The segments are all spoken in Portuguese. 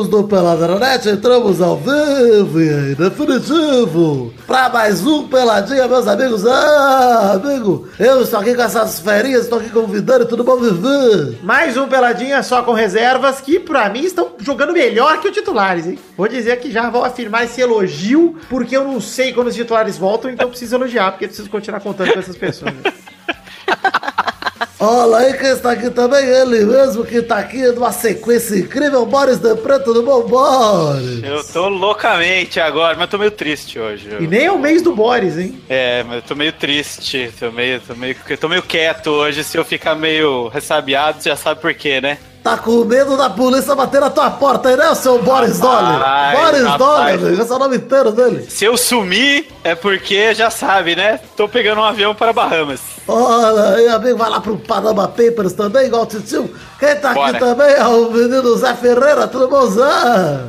amigos do Peladranet, entramos ao vivo e definitivo para mais um Peladinha, meus amigos. Ah, amigo, eu estou aqui com essas ferinhas, estou aqui convidando, tudo bom viver? Mais um Peladinha só com reservas que, pra mim, estão jogando melhor que os titulares, hein? Vou dizer que já vou afirmar esse elogio, porque eu não sei quando os titulares voltam, então eu preciso elogiar, porque eu preciso continuar contando com essas pessoas. Olha aí quem está aqui também, ele mesmo que está aqui numa sequência incrível, Boris de Preto do Bom Boris. Eu tô loucamente agora, mas eu tô meio triste hoje. E nem é o mês do Boris, hein? É, mas eu tô meio triste, tô meio, tô meio, tô meio quieto hoje. Se eu ficar meio ressabiado, você já sabe por quê, né? Tá com medo da polícia bater na tua porta aí, né, seu Boris Dolly? Boris rapaz. Dolly, esse é o nome inteiro dele. Se eu sumir, é porque já sabe, né? Tô pegando um avião para Bahamas. Olha aí, amigo, vai lá pro Panama Papers também, igual o Titio. Quem tá Bora. aqui também é o menino Zé Ferreira, tudo bom, Zé?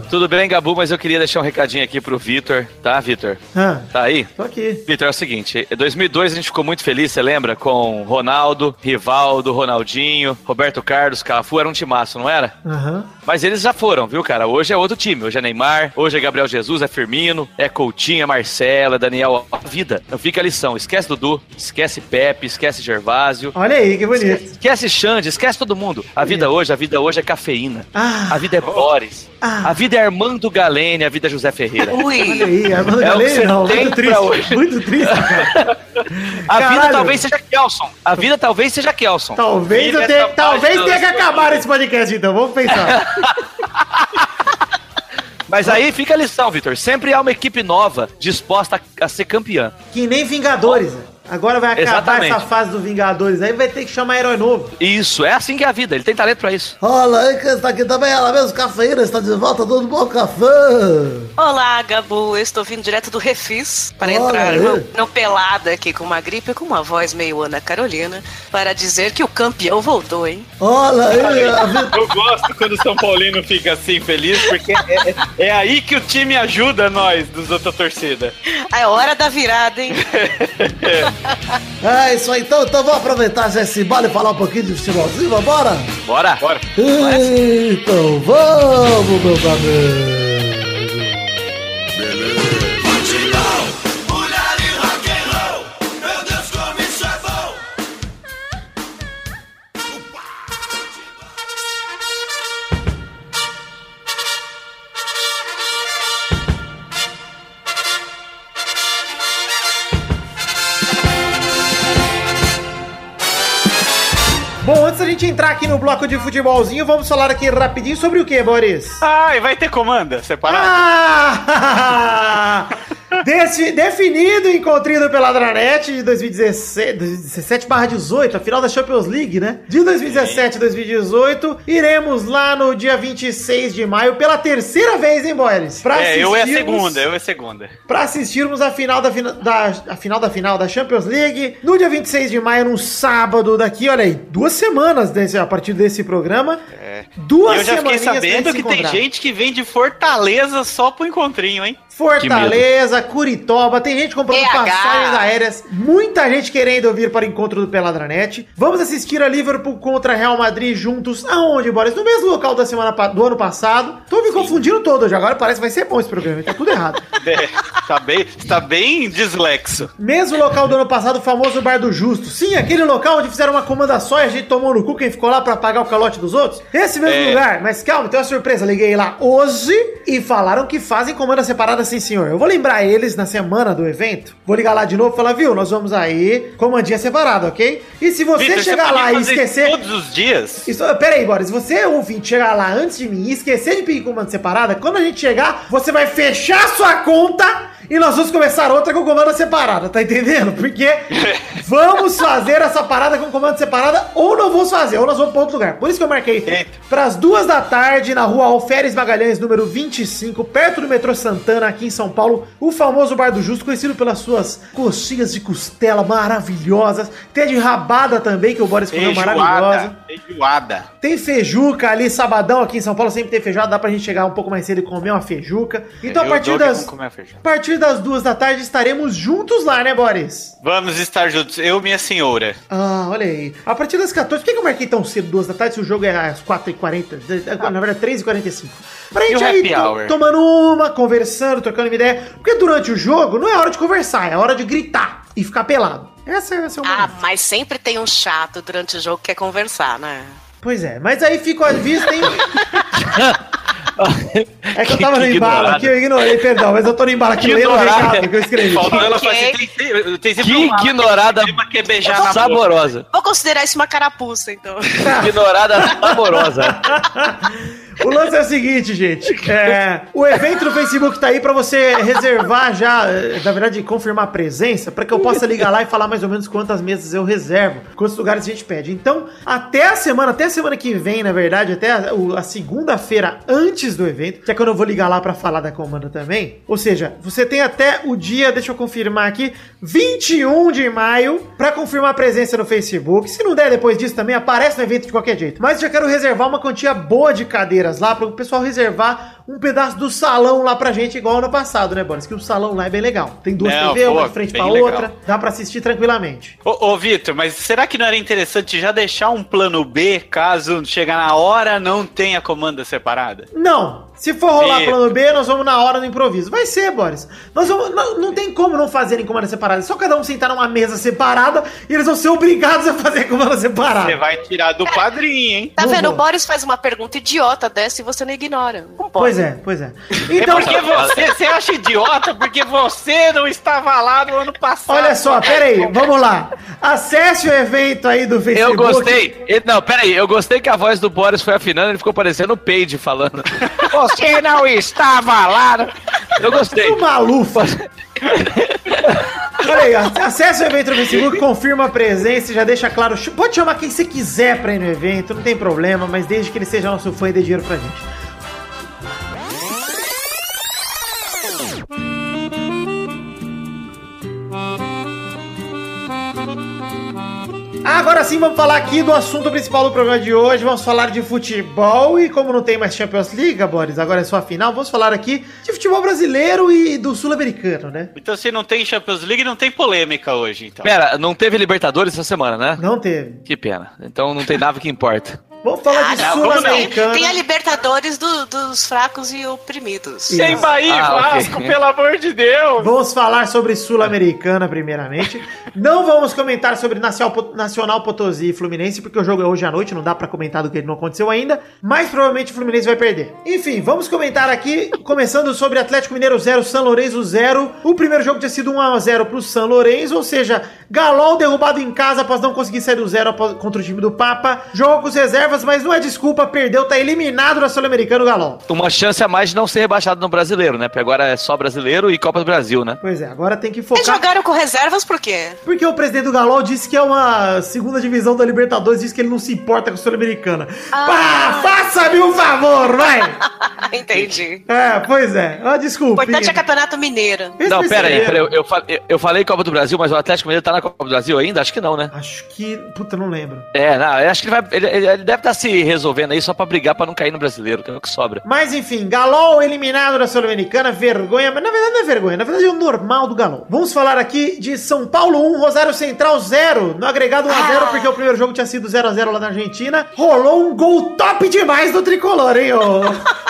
Tudo bem, Gabu, mas eu queria deixar um recadinho aqui pro Vitor, tá, Vitor? Ah, Tá aí? tô aqui. Vitor, é o seguinte, em 2002 a gente ficou muito feliz, você lembra? Com Ronaldo, Rivaldo, Ronaldinho, Roberto Carlos, Cafu, era um timaço, não era? Aham. Mas eles já foram, viu, cara? Hoje é outro time. Hoje é Neymar, hoje é Gabriel Jesus, é Firmino, é Coutinho, é Marcela, é Daniel. A vida. Então fica a lição. Esquece Dudu, esquece Pepe, esquece Gervásio. Olha aí, que bonito. Esquece Xande, esquece todo mundo. A vida hoje, a vida hoje é cafeína. Ah. A vida é Boris. Ah. A vida é Armando Galene, a vida é José Ferreira. Olha aí, Armando É o que Galeno, você não, muito triste. hoje. Muito triste, cara. A vida Caralho. talvez seja Kelson. A vida talvez seja Kelson. Talvez, eu tenha, talvez tenha que acabar esse podcast, então. Vamos pensar. Mas aí fica a lição, Vitor. Sempre há uma equipe nova disposta a, a ser campeã. que nem Vingadores. Agora vai acabar Exatamente. essa fase do Vingadores. Aí vai ter que chamar herói novo. Isso, é assim que é a vida. Ele tem talento pra isso. Olha aí quem está aqui também, ela mesmo, Cafeína, está de volta, tudo bom, café? Olá, Gabu. Eu estou vindo direto do Refis para Olha entrar no, no Pelada aqui com uma gripe e com uma voz meio Ana Carolina para dizer que o campeão voltou, hein? Olha aí, a. Eu gosto quando o São Paulino fica assim feliz, porque é, é- é aí que o time ajuda nós, dos outra torcida. É hora da virada, hein? É isso aí, então, então vamos aproveitar já esse bala e falar um pouquinho de futebolzinho, vambora? Bora? Bora. Então vamos, meus amigos. Bom, antes gente entrar aqui no bloco de futebolzinho, vamos falar aqui rapidinho sobre o que, Boris? Ah, e vai ter comanda separado? Ah! Desse- definido e encontrido pela Dranet de 2017, 2017 18, a final da Champions League, né? De 2017 e 2018, iremos lá no dia 26 de maio, pela terceira vez, hein, Boris? Pra é, eu é a segunda, eu é a segunda. Pra assistirmos a final da, da, a final da final da Champions League no dia 26 de maio, num sábado daqui, olha aí, duas semanas desse, a partir desse programa. É. Duas E eu já fiquei sabendo que tem gente que vem de Fortaleza só pro encontrinho, hein? Fortaleza, Curitoba, tem gente comprando PH. passagens aéreas, muita gente querendo vir para o encontro do Peladranet. Vamos assistir a Liverpool contra Real Madrid juntos. Aonde, Boris? No mesmo local da semana do ano passado. Tô me confundindo todo hoje. Agora parece que vai ser bom esse programa. Tá tudo errado. É, tá bem, tá bem dislexo. Mesmo local do ano passado, o famoso Bar do Justo. Sim, aquele local onde fizeram uma comanda só e a gente tomou no cu quem ficou lá pra pagar o calote dos outros. Esse mesmo É. lugar. Mas calma, tem uma surpresa. Liguei lá hoje e falaram que fazem comanda separada sim, senhor. Eu vou lembrar eles na semana do evento. Vou ligar lá de novo e falar, viu, nós vamos aí, comandinha separada, ok? E se você chegar pode lá e esquecer... Todos os dias? Isso, pera aí, Boris. Se você, ouvinte, chegar lá antes de mim e esquecer de pedir comanda separada, quando a gente chegar, você vai fechar sua conta e nós vamos começar outra com comanda separada, tá entendendo? Porque vamos fazer essa parada com comando separada ou não vamos fazer, ou nós vamos para outro lugar. Por isso que eu marquei para as duas da tarde na rua Alferes Magalhães, número 25, perto do metrô Santana, aqui em São Paulo, o famoso Bar do Justo, conhecido pelas suas coxinhas de costela maravilhosas. Tem a de rabada também, que o Boris comeu maravilhosa. Feijoada. Tem feijuca ali, sabadão aqui em São Paulo, sempre tem feijoada, dá pra gente chegar um pouco mais cedo e comer uma feijuca. Então a partir das. A partir das duas da tarde estaremos juntos lá, né, Boris? Vamos estar juntos, eu e minha senhora. Ah, olha aí. A partir das 14. Por que que eu marquei tão cedo, duas da tarde, se o jogo é às 4h40? Na verdade, 3h45. Pra E gente aí to- tomando uma, conversando, trocando uma ideia. Porque durante o jogo não é hora de conversar, é hora de gritar e ficar pelado. Essa, essa é o Ah, momento. mas sempre tem um chato durante o jogo que quer conversar, né? Pois é, mas aí fica o aviso, tem. É que eu tava no embalo aqui, eu ignorei, perdão, mas eu tô no embalo aqui lendo o recado que eu escrevi. Faltou ela Ok. falar assim, tem, tem sempre Que um ignorada que quer beijar na boca. saborosa. Vou considerar isso uma carapuça, então. Ignorada saborosa. O lance é o seguinte, gente. É, o evento no Facebook tá aí pra você reservar já, eh, na verdade, confirmar a presença, pra que eu possa ligar lá e falar mais ou menos quantas mesas eu reservo, quantos lugares a gente pede. Então, até a semana, até a semana que vem, na verdade, até a, a segunda-feira antes do evento, que é quando eu vou ligar lá pra falar da comanda também. Ou seja, você tem até o dia, deixa eu confirmar aqui, 21 de maio, pra confirmar a presença no Facebook. Se não der depois disso também, aparece no evento de qualquer jeito. Mas já quero reservar uma quantia boa de cadeiras lá, para o pessoal reservar um pedaço do salão lá pra gente, igual ano passado, né, Boris? Que o salão lá é bem legal. Tem duas Não, TV, uma pô, de frente pra legal. outra, dá pra assistir tranquilamente. Ô, ô Vitor, mas será que não era interessante já deixar um plano B caso chegar na hora não tenha comanda separada? Não. Se for rolar E- plano B, nós vamos na hora do improviso. Vai ser, Boris. Nós vamos, não, não tem como não fazerem comanda separada. É só cada um sentar numa mesa separada e eles vão ser obrigados a fazer comanda separada. Você vai tirar do padrinho, hein? Tá vendo? O Boris faz uma pergunta idiota dessa e você não ignora. Não pode. Pois é, pois é. É Então, porque você, você acha idiota porque você não estava lá no ano passado. olha só, pera aí, vamos lá. Acesse o evento aí do Facebook. Eu gostei. Não, peraí, eu gostei que a voz do Boris foi afinando, ele ficou parecendo o Page falando. Você não estava lá. Eu gostei. O Maluf. Olha aí, ó, acesse o evento no Facebook, confirma a presença já deixa claro. Pode chamar quem você quiser pra ir no evento, não tem problema, mas desde que ele seja nosso fã e dê dinheiro pra gente. Agora sim, vamos falar aqui do assunto principal do programa de hoje. Vamos falar de futebol e como não tem mais Champions League, Boris, agora é só a final, vamos falar aqui de futebol brasileiro e do sul-americano, né? Então se não tem Champions League, não tem polêmica hoje, então. Pera, não teve Libertadores essa semana, né? Não teve. Que pena. Então não tem nada que importa. Vamos falar de Ah, não, sul-americano. Tem a Libertadores do- dos fracos e oprimidos. Tem Bahia Ah, ok. pelo amor de Deus! Vamos falar sobre Sul-Americana, primeiramente. Não vamos comentar sobre Nacional, Nacional Potosí e Fluminense, porque o jogo é hoje à noite, não dá pra comentar do que não aconteceu ainda. Mas provavelmente o Fluminense vai perder. Enfim, vamos comentar aqui, começando sobre Atlético Mineiro 0, São Lourenço 0. O primeiro jogo tinha sido 1x0 pro São Lourenço, ou seja, Galol derrubado em casa após não conseguir sair do zero após- contra o time do Papa. Jogo com as reservas, mas não é desculpa, perdeu, tá eliminado da Sul-Americana o Galol. Uma chance a mais de não ser rebaixado no brasileiro, né? Porque agora é só brasileiro e Copa do Brasil, né? Pois é, agora tem que Eles focar. jogaram com reservas por quê? Porque o presidente do Galol disse que é uma segunda divisão da Libertadores, disse que ele não se importa com a Sul-Americana. Ah, faça-me um favor, vai! Entendi. É, pois é. Ah, O desculpa. importante é Campeonato Mineiro. Não, pera aí, pera aí, eu, eu, eu- falei Copa do Brasil, mas o Atlético Mineiro tá na Copa do Brasil ainda? Acho que não, né? Acho que. Puta, não lembro. É, não, acho que ele, vai, ele- ele deve estar se resolvendo aí só pra brigar pra não cair no brasileiro, que é o que sobra. Mas enfim, Galol eliminado da Sul-Americana, vergonha, mas na verdade não é vergonha, na verdade é o normal do Galol. Vamos falar aqui de São Paulo 1, Rosário Central 0, no agregado 1x0, porque o primeiro jogo tinha sido 0x0 lá na Argentina. Rolou um gol top demais do tricolor, hein, ô.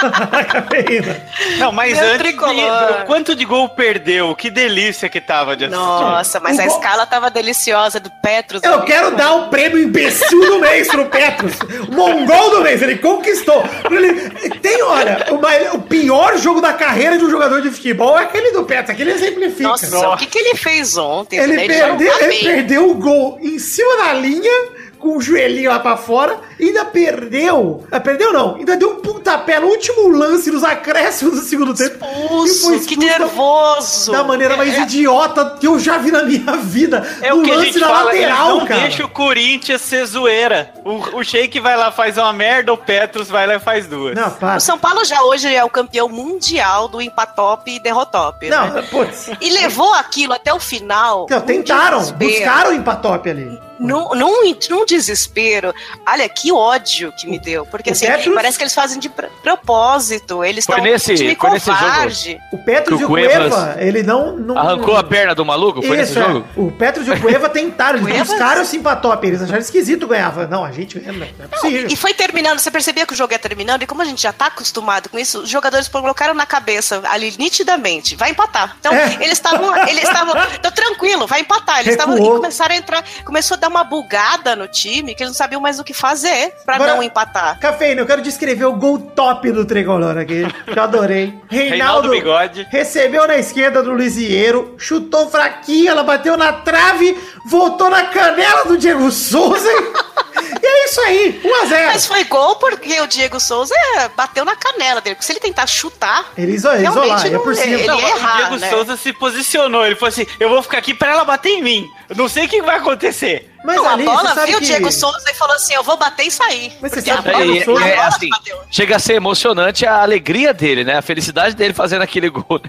Cafeína. Não, mas Meu antes, tricolor. de, quanto de gol perdeu? Que delícia que tava de assistir. Nossa, mas O a gol- escala tava deliciosa do Petros. Eu quero dar o prêmio imbecil do mês pro Petros. Mongol do mês, ele conquistou. Ele tem, olha, o, mai- o pior jogo da carreira de um jogador de futebol é aquele do Petros, aquele exemplifica. Nossa, o que, que ele fez ontem? Ele, né? perdeu, ele perdeu o gol em cima da linha com o joelhinho lá pra fora, ainda perdeu. Ah, perdeu não, ainda deu um pontapé no último lance nos acréscimos do segundo tempo. Expulso, que nervoso. Da maneira mais idiota que eu já vi na minha vida. É o que a gente fala, eles não deixa o Corinthians ser zoeira. O, o Sheik vai lá faz uma merda, o Petros vai lá e faz duas. Não, para. O São Paulo já hoje é o campeão mundial do empatop e derrotop. Não, né? putz. E levou aquilo até o final. Não, tentaram, buscaram o empatop ali num, num, num, desespero. Olha, que ódio que me deu. Porque o assim, Petros... parece que eles fazem de propósito. Eles estão nesse, time foi nesse jogo. O Petros e o Cueva, ele não, não. Arrancou a perna do maluco? Foi Isso, nesse jogo? É. O Petros e o Cueva tentaram, eles Cuevas... buscaram o simpatop. Eles acharam esquisito ganhava. Não, a gente não é possível. Não, e foi terminando, você percebia que o jogo ia terminando, e como a gente já tá acostumado com isso, os jogadores colocaram na cabeça ali nitidamente, vai empatar. Então, é. eles estavam. Eles estavam. Então, tranquilo, vai empatar. Eles estavam. E começaram a entrar. Começou a dar uma bugada no time que eles não sabiam mais o que fazer para não empatar. Cafeína, eu quero descrever o gol top do Tricolor aqui, que eu adorei. Reinaldo, Reinaldo Bigode recebeu na esquerda do Luizieiro, chutou fraquinho, ela bateu na trave, voltou na canela do Diego Souza. E é isso aí, 1x0. Mas foi gol porque o Diego Souza bateu na canela dele. Porque se ele tentar chutar. Ele isolar, isolar é por cima. Ele não, errar, o Diego né? Souza se posicionou. Ele falou assim: eu vou ficar aqui pra ela bater em mim. Eu não sei o que vai acontecer. Mas não, ali, a bola viu o que... Diego Souza e falou assim: eu vou bater e sair. Mas você sabe a bola, é, Souza, é, é assim, chega a ser emocionante a alegria dele, né? A felicidade dele fazendo aquele gol.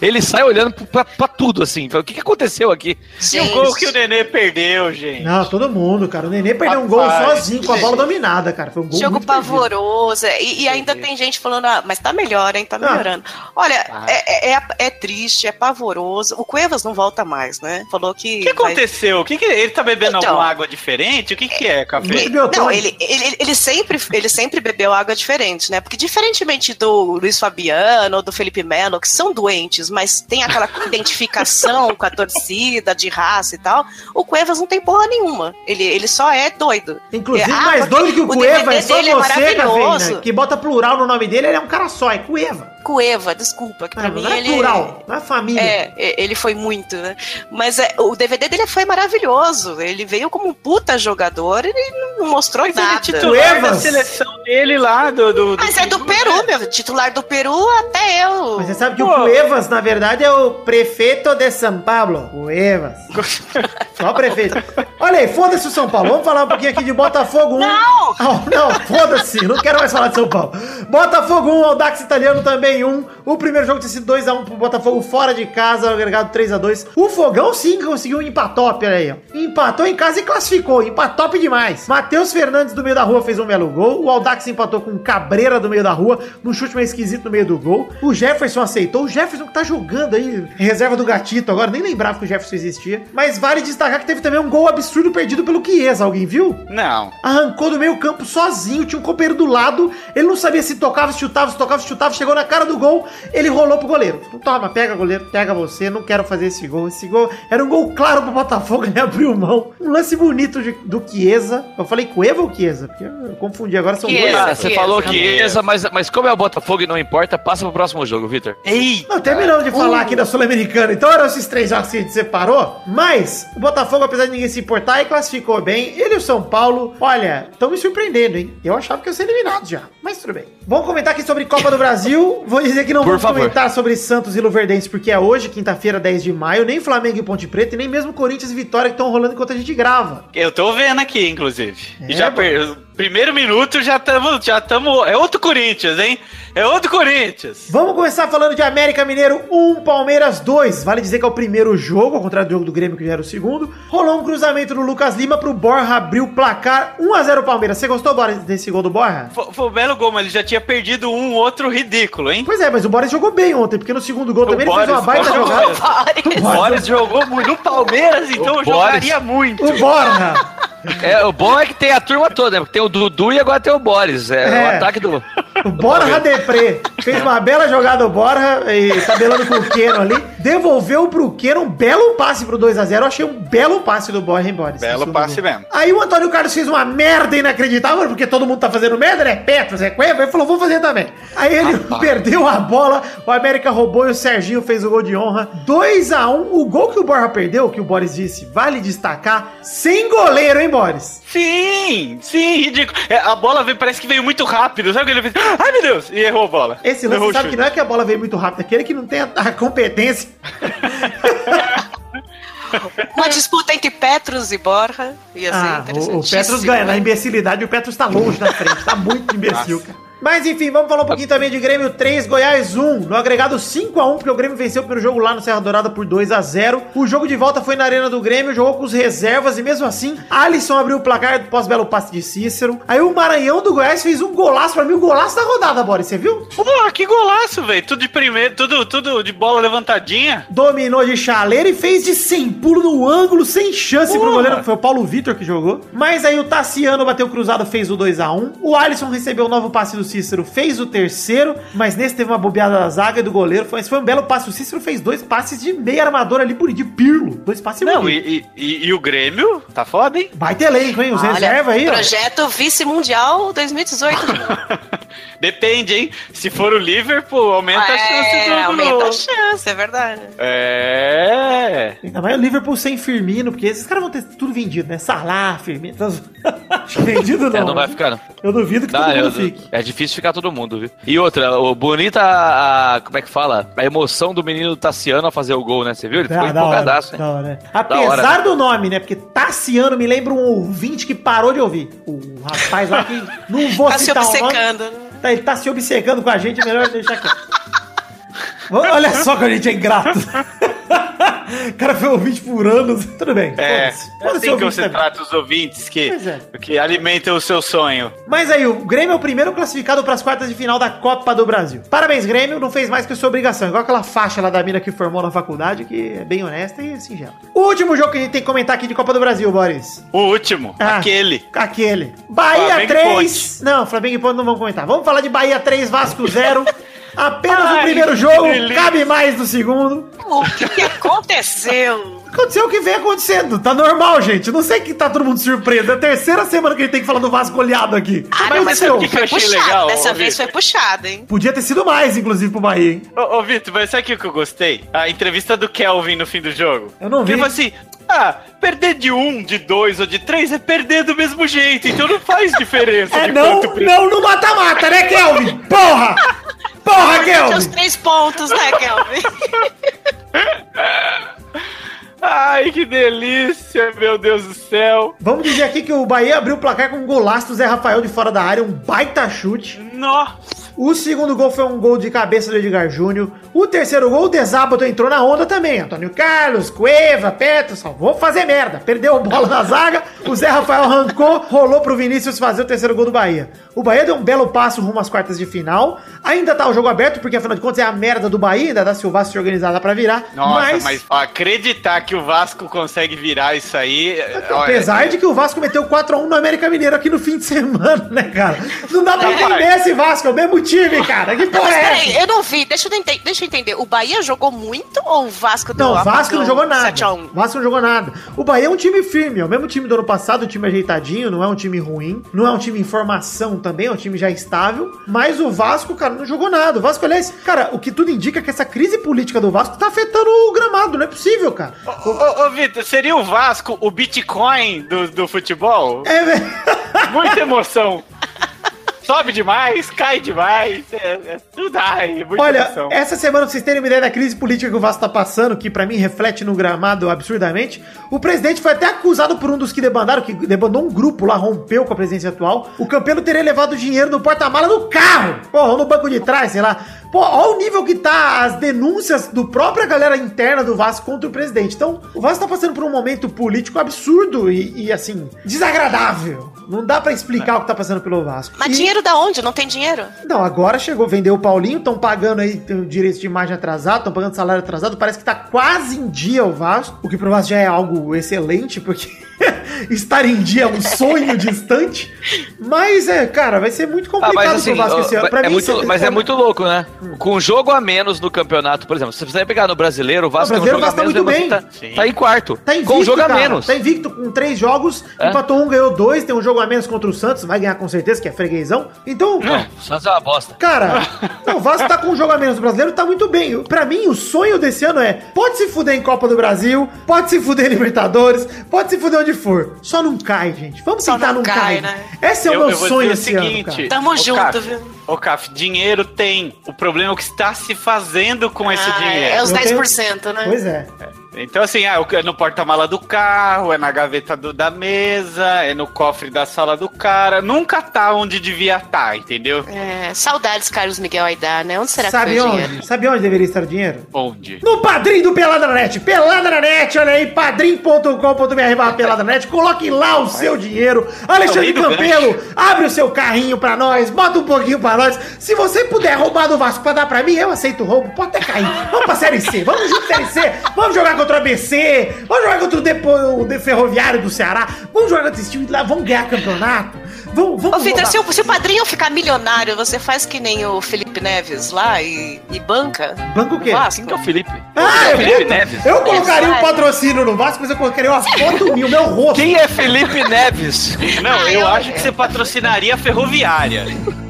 Ele sai olhando pra, pra tudo, assim. O que, que aconteceu aqui? Gente. E o gol que o Nenê perdeu, gente. Não, todo mundo, cara. O Nenê perdeu um gol sozinho, com a bola dominada, cara. Foi um gol Jogo pavoroso. E, e, ainda tem gente falando, ah, mas tá melhor, hein? Tá melhorando. Ah. Olha, ah. É, é, é, triste, é pavoroso. O Cuevas não volta mais, né? Falou que. O que aconteceu? Vai... O que, que ele tá bebendo então, alguma água diferente? O que, que é, café? Não, ele, ele, ele, sempre, ele sempre bebeu água diferente, né? Porque diferentemente do Luiz Fabiano ou do Felipe Melo, que são doentes, mas tem aquela identificação com a torcida, de raça e tal, o Cuevas não tem porra nenhuma. Ele, ele só é doido. Inclusive, ah, mais doido que o, o Cueva é só você, é que bota plural no nome dele, ele é um cara só, é Cueva. Cueva, desculpa, que pra não, mim não é ele... plural, não é família. É, ele foi muito, né? Mas é, o DVD dele foi maravilhoso. Ele veio como um puta jogador e não mostrou Mas nada. Ele é titular da seleção dele lá do, do, do Mas é do Peru, né? meu. Titular do Peru até eu. Mas você sabe que Pô. o Cuevas, na verdade, é o prefeito de São Paulo. Cuevas. Só o prefeito. Olha aí, foda-se o São Paulo. Vamos falar um pouquinho aqui de Botafogo 1. Não! Oh, não, foda-se. Não quero mais falar de São Paulo. Botafogo 1, Aldax Italiano também 1. O primeiro jogo tinha sido 2x1 pro Botafogo fora de casa, agregado 3x2. O Fogão sim conseguiu um empatop, olha aí. Empatou em casa e classificou. Empatop demais. Matheus Fernandes do meio da rua fez um belo gol. O Aldax empatou com Cabreira do meio da rua, num chute meio esquisito no meio do gol. O Jefferson aceitou. O Jefferson que tá jogando aí, reserva do gatito agora, nem lembrava que o Jefferson existia. Mas vale destacar que teve também um gol absurdo perdido pelo Chiesa, alguém viu? Não. Arrancou do meio campo sozinho, tinha um companheiro do lado, ele não sabia se tocava, se chutava, se tocava, se chutava, chegou na cara do gol, ele rolou pro goleiro. Toma, pega goleiro, pega você, não quero fazer esse gol. Esse gol era um gol claro pro Botafogo, ele abriu mão. Um lance bonito de, do Chiesa. Eu falei Cueva ou Chiesa? Porque eu confundi, agora são Chiesa, dois. Ah, você falou Chiesa, mas, mas como é o Botafogo e não importa, passa pro próximo jogo, Vitor. Ei! Não, terminamos de falar uh. aqui da Sul-Americana, então eram esses três jogos que a gente separou, mas o Botafogo, apesar de ninguém se importar, aí classificou bem. Ele e o São Paulo, olha, estão me surpreendendo, hein? Eu achava que ia ser eliminado já, mas tudo bem. Vamos comentar aqui sobre Copa do Brasil. Vou dizer que não Por vamos favor. comentar sobre Santos e Luverdense, porque é hoje, quinta-feira, 10 de maio, nem Flamengo e Ponte Preta, e nem mesmo Corinthians e Vitória que estão rolando enquanto a gente grava. Eu tô vendo aqui, inclusive. É, e já per... Primeiro minuto já estamos. Já estamos. É outro Corinthians, hein? É outro Corinthians. Vamos começar falando de América Mineiro 1, Palmeiras 2. Vale dizer que é o primeiro jogo, ao contrário do jogo do Grêmio, que já era o segundo. Rolou um cruzamento do Lucas Lima pro Borja abrir o placar 1x0 Palmeiras. Você gostou, Boris, desse gol do Borja? Foi, foi um belo gol, mas ele já tinha perdido um outro ridículo, hein? Pois é, mas o Boris jogou bem ontem, porque no segundo gol o também Boris, ele fez uma baita jogada. O Boris jogou muito. No Palmeiras, então, o jogaria Boris. muito. O Borja. É, o bom é que tem a turma toda, né? Porque tem o Dudu e agora tem o Boris. É, é. o ataque do. Bora Radepre! Fez uma bela jogada o Borja, e tabelando com o Keno ali. Devolveu pro Keno um belo passe pro 2x0. Eu achei um belo passe do Borja, hein, Boris? Belo passe mesmo. Aí o Antônio Carlos fez uma merda inacreditável, porque todo mundo tá fazendo merda, né? Petros, é Cueva. Ele falou, vou fazer também. Aí ele Rapaz. perdeu a bola, o América roubou e o Serginho fez o gol de honra. 2x1. O gol que o Borja perdeu, que o Boris disse, vale destacar, sem goleiro, hein, Boris? Sim, sim, ridículo. É, a bola veio, parece que veio muito rápido. Sabe o que ele fez? Ai, meu Deus! E errou a bola. Esse lance, sabe que não é que a bola veio muito rápido, é aquele que não tem a, a competência. Uma disputa entre Petros e Borja. Ia ser ah, o, o Petros ganha. Na imbecilidade, o Petros tá longe na frente. Tá muito imbecil, Nossa. cara. Mas enfim, vamos falar um pouquinho também de Grêmio 3, Goiás 1. No agregado 5x1, porque o Grêmio venceu o primeiro jogo lá no Serra Dourada por 2x0. O jogo de volta foi na Arena do Grêmio, jogou com os reservas e mesmo assim, Alisson abriu o placar pós-belo passe de Cícero. Aí o Maranhão do Goiás fez um golaço pra mim, o golaço da rodada, Boris, você viu? Pô, que golaço, velho. Tudo de primeiro, tudo, tudo de bola levantadinha. Dominou de chaleira e fez de 100 pulo no ângulo, sem chance Porra. pro goleiro. Foi o Paulo Vitor que jogou. Mas aí o Tassiano bateu cruzado, fez o 2x1. O Alisson recebeu o novo passe do Cícero, fez o terceiro, mas nesse teve uma bobeada da zaga e do goleiro. Foi, foi um belo passe. O Cícero fez dois passes de meia armador ali por de pirlo. Dois passes Não, e, e, e, o Grêmio tá foda, hein? Vai ter elenco, hein? Os reserva aí, Projeto vice-mundial 2018. Depende, hein? Se for o Liverpool, aumenta é, a chance do Aumenta a chance, é verdade. É. Ainda mais o Liverpool sem Firmino, porque esses caras vão ter tudo vendido, né? Salah, Firmino. vendido não. É, não vai ficar, não. Eu duvido que não, todo mundo eu, fique. É difícil ficar todo mundo, viu? E outra, o bonita, a, como é que fala? A emoção do menino Tassiano a fazer o gol, né? Você viu? Ele ficou ah, empolgadaço, hein? Hora. Apesar hora, né? do nome, né? Porque Tassiano me lembra um ouvinte que parou de ouvir. O rapaz lá que não vou tá citar se obcecando, o nome. Né? Tá, ele tá se obcecando com a gente, é melhor deixar quieto. Olha só que a gente é ingrato. o cara foi ouvinte por anos. Tudo bem. É, é assim que você também. trata os ouvintes que, é. que alimentam o seu sonho. Mas aí, o Grêmio é o primeiro classificado para as quartas de final da Copa do Brasil. Parabéns, Grêmio. Não fez mais que a sua obrigação. Igual aquela faixa lá da mina que formou na faculdade, que é bem honesta e singela. O último jogo que a gente tem que comentar aqui de Copa do Brasil, Boris. O último. Ah, aquele. Aquele. Bahia Flamengo 3. Não, Flamengo e Ponte não vamos comentar. Vamos falar de Bahia 3, Vasco 0. Apenas Ai, o primeiro jogo, cabe mais no segundo. O que aconteceu? Aconteceu o que vem acontecendo. Tá normal, gente. Não sei que tá todo mundo surpreso. É a terceira semana que a gente tem que falar do Vasco goleado aqui. Ah, mas, mas o que, que eu achei puxado. legal? Dessa vez foi puxado, hein? Podia ter sido mais, inclusive, pro Bahia, hein? Ô, ô Vitor, mas sabe o que eu gostei? A entrevista do Kelvin no fim do jogo. Eu não vi. Falou assim, ah, perder de um, de dois ou de três é perder do mesmo jeito, então não faz diferença. é, não, não no mata-mata, né, Kelvin? Porra! Porra, Kelvin! os três pontos, né, Kelvin? Ai, que delícia, meu Deus do céu. Vamos dizer aqui que o Bahia abriu o placar com um golaço do Zé Rafael de fora da área, um baita chute. Nossa! O segundo gol foi um gol de cabeça do Edgar Júnior. O terceiro gol, o Desábato entrou na onda também. Antônio Carlos, Cueva, Petro, só vou fazer merda. Perdeu a bola na zaga, o Zé Rafael arrancou, rolou pro Vinícius fazer o terceiro gol do Bahia. O Bahia deu um belo passo rumo às quartas de final. Ainda tá o jogo aberto, porque afinal de contas é a merda do Bahia, ainda dá se o Vasco se organizar lá pra virar. Nossa, mas, mas ó, acreditar que o Vasco consegue virar isso aí. Apesar é... de que o Vasco meteu 4x1 no América Mineiro aqui no fim de semana, né, cara? Não dá pra entender esse Vasco, é o mesmo time, cara. Que porra Mas, é peraí, eu não vi. Deixa eu, entender, deixa eu entender. O Bahia jogou muito ou o Vasco deu Não, o Vasco não jogou nada. O Vasco não jogou nada. O Bahia é um time firme, é o mesmo time do ano passado, um time ajeitadinho, não é um time ruim, não é um time em formação também, é um time já estável. Mas o Vasco, cara, não jogou nada. O Vasco, aliás, cara, o que tudo indica é que essa crise política do Vasco tá afetando o gramado, não é possível, cara. Ô, ô, ô Vitor, seria o Vasco o Bitcoin do, do futebol? É, velho. Muita emoção. sobe demais, cai demais, é, é tudo ai, Olha, essa semana, pra vocês terem uma ideia da crise política que o Vasco tá passando, que para mim reflete no gramado absurdamente, o presidente foi até acusado por um dos que debandaram, que debandou um grupo lá, rompeu com a presidência atual. O Campelo teria levado dinheiro no porta-mala do carro, porra, ou no banco de trás, sei lá. Pô, olha o nível que tá as denúncias do própria galera interna do Vasco contra o presidente. Então, o Vasco tá passando por um momento político absurdo e, e assim, desagradável. Não dá pra explicar o que tá passando pelo Vasco. Mas E- dinheiro da onde? Não tem dinheiro? Não, agora chegou, vendeu o Paulinho, estão pagando aí tem o direito de imagem atrasado, estão pagando salário atrasado, parece que tá quase em dia o Vasco, o que pro Vasco já é algo excelente, porque estar em dia é um sonho distante. Mas é, cara, vai ser muito Ah, complicado mas assim, pro Vasco esse ano. Pra é mim, muito, mas é muito louco, né? Com um jogo a menos no campeonato, por exemplo, se você pegar no brasileiro, o Vasco No tem um brasileiro, jogo a menos, tá mesmo muito bem. tá, tá em quarto. Tá invicto, com um jogo a cara. menos. Tá invicto com três jogos, É. empatou um, ganhou dois, tem um jogo a menos contra o Santos, vai ganhar com certeza, que é freguesão. Então, Não, o Santos é uma bosta. Cara, não, o Vasco tá com um jogo a menos no brasileiro, tá muito bem. Pra mim, o sonho desse ano é: pode se fuder em Copa do Brasil, pode se fuder em Libertadores, pode se fuder onde for. Só não cai, gente. Vamos Só tentar não não cai, cair. né? Esse é o Eu- meu eu vou sonho esse o ano, seguinte, cara. Tamo Ô, junto, Caf, viu? Ô, Caf, dinheiro tem. O problema é o que está se fazendo com esse Ah, dinheiro. é os Eu tenho- 10%, né? Pois é. Então, assim, ah, é no porta-mala do carro, é na gaveta do- da mesa, é no cofre da sala do cara. Nunca tá onde devia estar, entendeu? É, saudades, Carlos Miguel Aidar, né? Onde será Sabe que foi o onde? dinheiro? Sabe onde deveria estar o dinheiro? Onde? No padrinho do Pelada na Net. Pelada na Net, olha aí, padrim.com.br barra Pelada na Net. Coloque lá o seu dinheiro. Alexandre rindo Campelo, abre o seu carrinho pra nós, bota um pouquinho pra nós. Se você puder roubar do Vasco pra dar pra mim, eu aceito o roubo. Pode até cair. Vamos pra Série C. Vamos junto Série C. Vamos jogar contra o ABC. Vamos jogar contra o, Depo, o De- Ferroviário do Ceará. Vamos jogar contra esse time lá. Vamos ganhar campeonato. Vamos, Ô, vamos Vitor, roubar. se o, se o padrinho ficar milionário, você faz que nem o Felipe Neves lá e, e banca? Banca o quê? Vasco? Quem que é o Felipe? Ah, é eu, Felipe Neves. eu colocaria um patrocínio no Vasco, mas eu colocaria uma foto minha, o meu rosto. Quem é Felipe Neves? Não, Ah, eu eu- acho que você patrocinaria a ferroviária.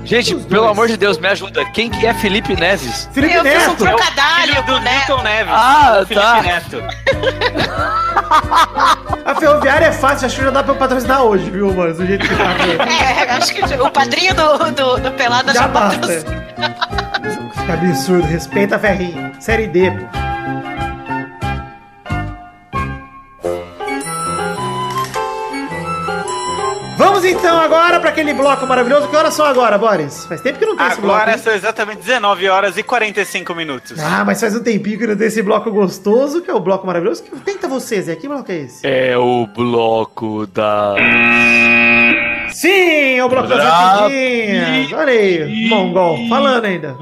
Gente, pelo amor de Deus, me ajuda. Quem que é Felipe Neves? Felipe Eu fiz um Neto. trocadilho Filho do com o Neto. Milton Neves. Ah, o Felipe tá. Neto. A ferroviária é fácil, acho que já dá pra eu patrocinar hoje, viu, mano? Do jeito que tá. É, acho que o padrinho do, do, do Pelada já, Já basta. patrocina. Que absurdo, respeita a ferrinho. Série D, pô. Então agora pra aquele bloco maravilhoso. Que horas são agora, Boris? Faz tempo que não tem esse bloco. Agora são exatamente 19 horas e 45 minutos. Ah, mas faz um tempinho que não tem esse bloco gostoso, que é o bloco maravilhoso. Que- Tenta você, Zé. Que bloco é esse? É o bloco da. Sim, é o bloco das rapidinhas. Olha aí, mongol. Falando ainda.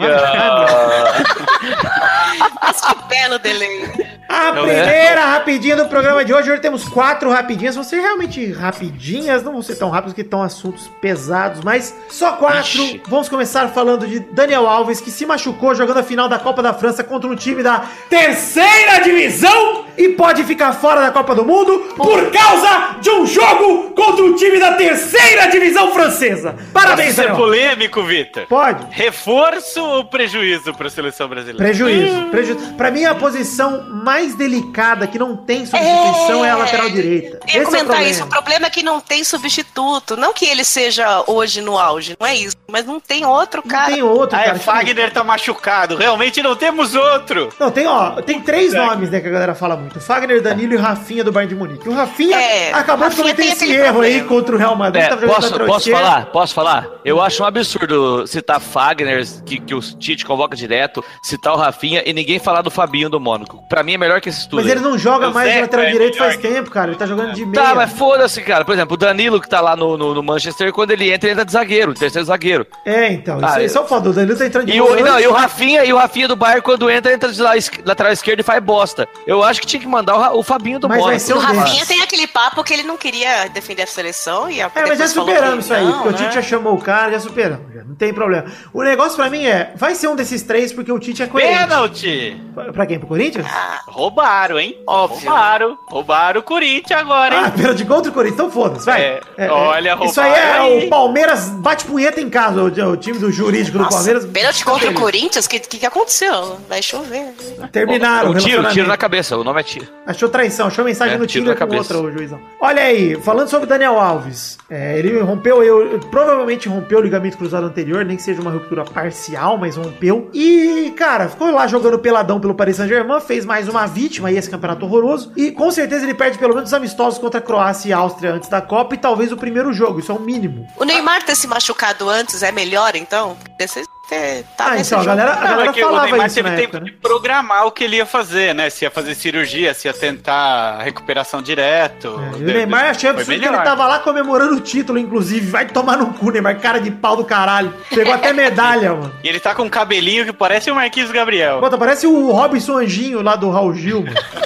Mas que belo delay. A Não primeira rapidinha do programa de hoje. Hoje temos quatro rapidinhas. Vão ser realmente rapidinhas, não vão ser tão rápidas que estão assuntos pesados, mas só quatro. Ixi. Vamos começar falando de Daniel Alves, que se machucou jogando a final da Copa da França contra um time da terceira divisão e pode ficar fora da Copa do Mundo por causa de um jogo contra um time da terceira divisão francesa. Parabéns, ser Daniel. polêmico, Vitor? Pode. Reforço ou prejuízo para a seleção brasileira? Prejuízo, prejuízo. Pra mim, a posição mais delicada que não tem substituição é, a lateral direita. Eu ia Esse é o comentar problema. isso. O problema é que não tem substituto. Não que ele seja hoje no auge, não é isso. Mas não tem outro Não cara. tem outro, Ah, cara. é, Fagner tá machucado. Realmente não temos outro. Não, tem, ó, tem três nomes, né, que a galera fala muito. Fagner, Danilo e Rafinha do Bayern de Munique. O Rafinha É, acabou de Rafinha cometer tem esse erro aí problema. contra o Real Madrid. É, jogando posso, posso falar? Posso falar? Eu acho um absurdo citar Fagner, que, que o Tite convoca direto, citar o Rafinha e ninguém falar do Fabinho do Mônaco. Pra mim é melhor que esse tudo. Mas ele não joga O mais de Zé lateral é direito faz que- tempo, cara. Ele tá jogando de meia. Tá, mas foda-se, cara. Por exemplo, o Danilo que tá lá no, no, no Manchester, quando ele entra, ele entra de zagueiro, terceiro zagueiro. É, então. Isso, Ah, isso é o foda. O Danilo tá entrando de E o, e não, e o Rafinha, e o Rafinha do Bayern, quando entra, entra de lateral esquerdo e faz bosta. Eu acho que tinha que mandar o, o Fabinho do Mas vai Mônaco. ser O um Rafinha tem aquele papo que ele não queria defender a seleção e É, mas já superamos isso aí, porque o Tite já chamou o cara, já superamos, já, não tem problema. O negócio pra mim é, vai ser um desses três porque o Tite é coerente. Pênalti. Pra- Pra quem? Pro Corinthians? Roubaram, hein? Óbvio. Roubaram. Roubaram o Corinthians agora, Ah, hein? pênalti contra o Corinthians, então foda-se, vai. É, olha, Isso aí é roubaram aí. o Palmeiras bate punheta em casa, o, o time do jurídico do Palmeiras. Pênalti contra o Corinthians? O que, que, que aconteceu? Vai chover. Terminaram O tiro, tiro na cabeça, o nome é tiro. Achou traição, achou mensagem É, no tiro com outra, o juizão. Olha aí, falando sobre Daniel Alves, é, ele rompeu, eu, provavelmente rompeu o ligamento cruzado anterior, nem que seja uma ruptura parcial, mas rompeu. E, cara, ficou lá jogando peladão pelo Paris Saint-Germain, fez mais uma vítima aí, esse campeonato horroroso. E com certeza ele perde pelo menos os amistosos contra a Croácia e Áustria antes da Copa e talvez o primeiro jogo, isso é o mínimo. O Neymar ter se machucado antes é melhor, então? Ter, tá Ah, então, a galera, a Não, galera é que o falava Neymar isso teve na tempo época, né? de programar o que ele ia fazer, né? Se ia fazer cirurgia, se ia tentar recuperação direto. É, e o Neymar achei absurdo que ele tava lá comemorando o título, inclusive. Vai tomar no cu, Neymar. Cara de pau do caralho. Pegou até medalha, mano. E ele tá com um cabelinho que parece o Marquinhos Gabriel. Puta, parece o Robinson Anjinho lá do Raul Gil, mano.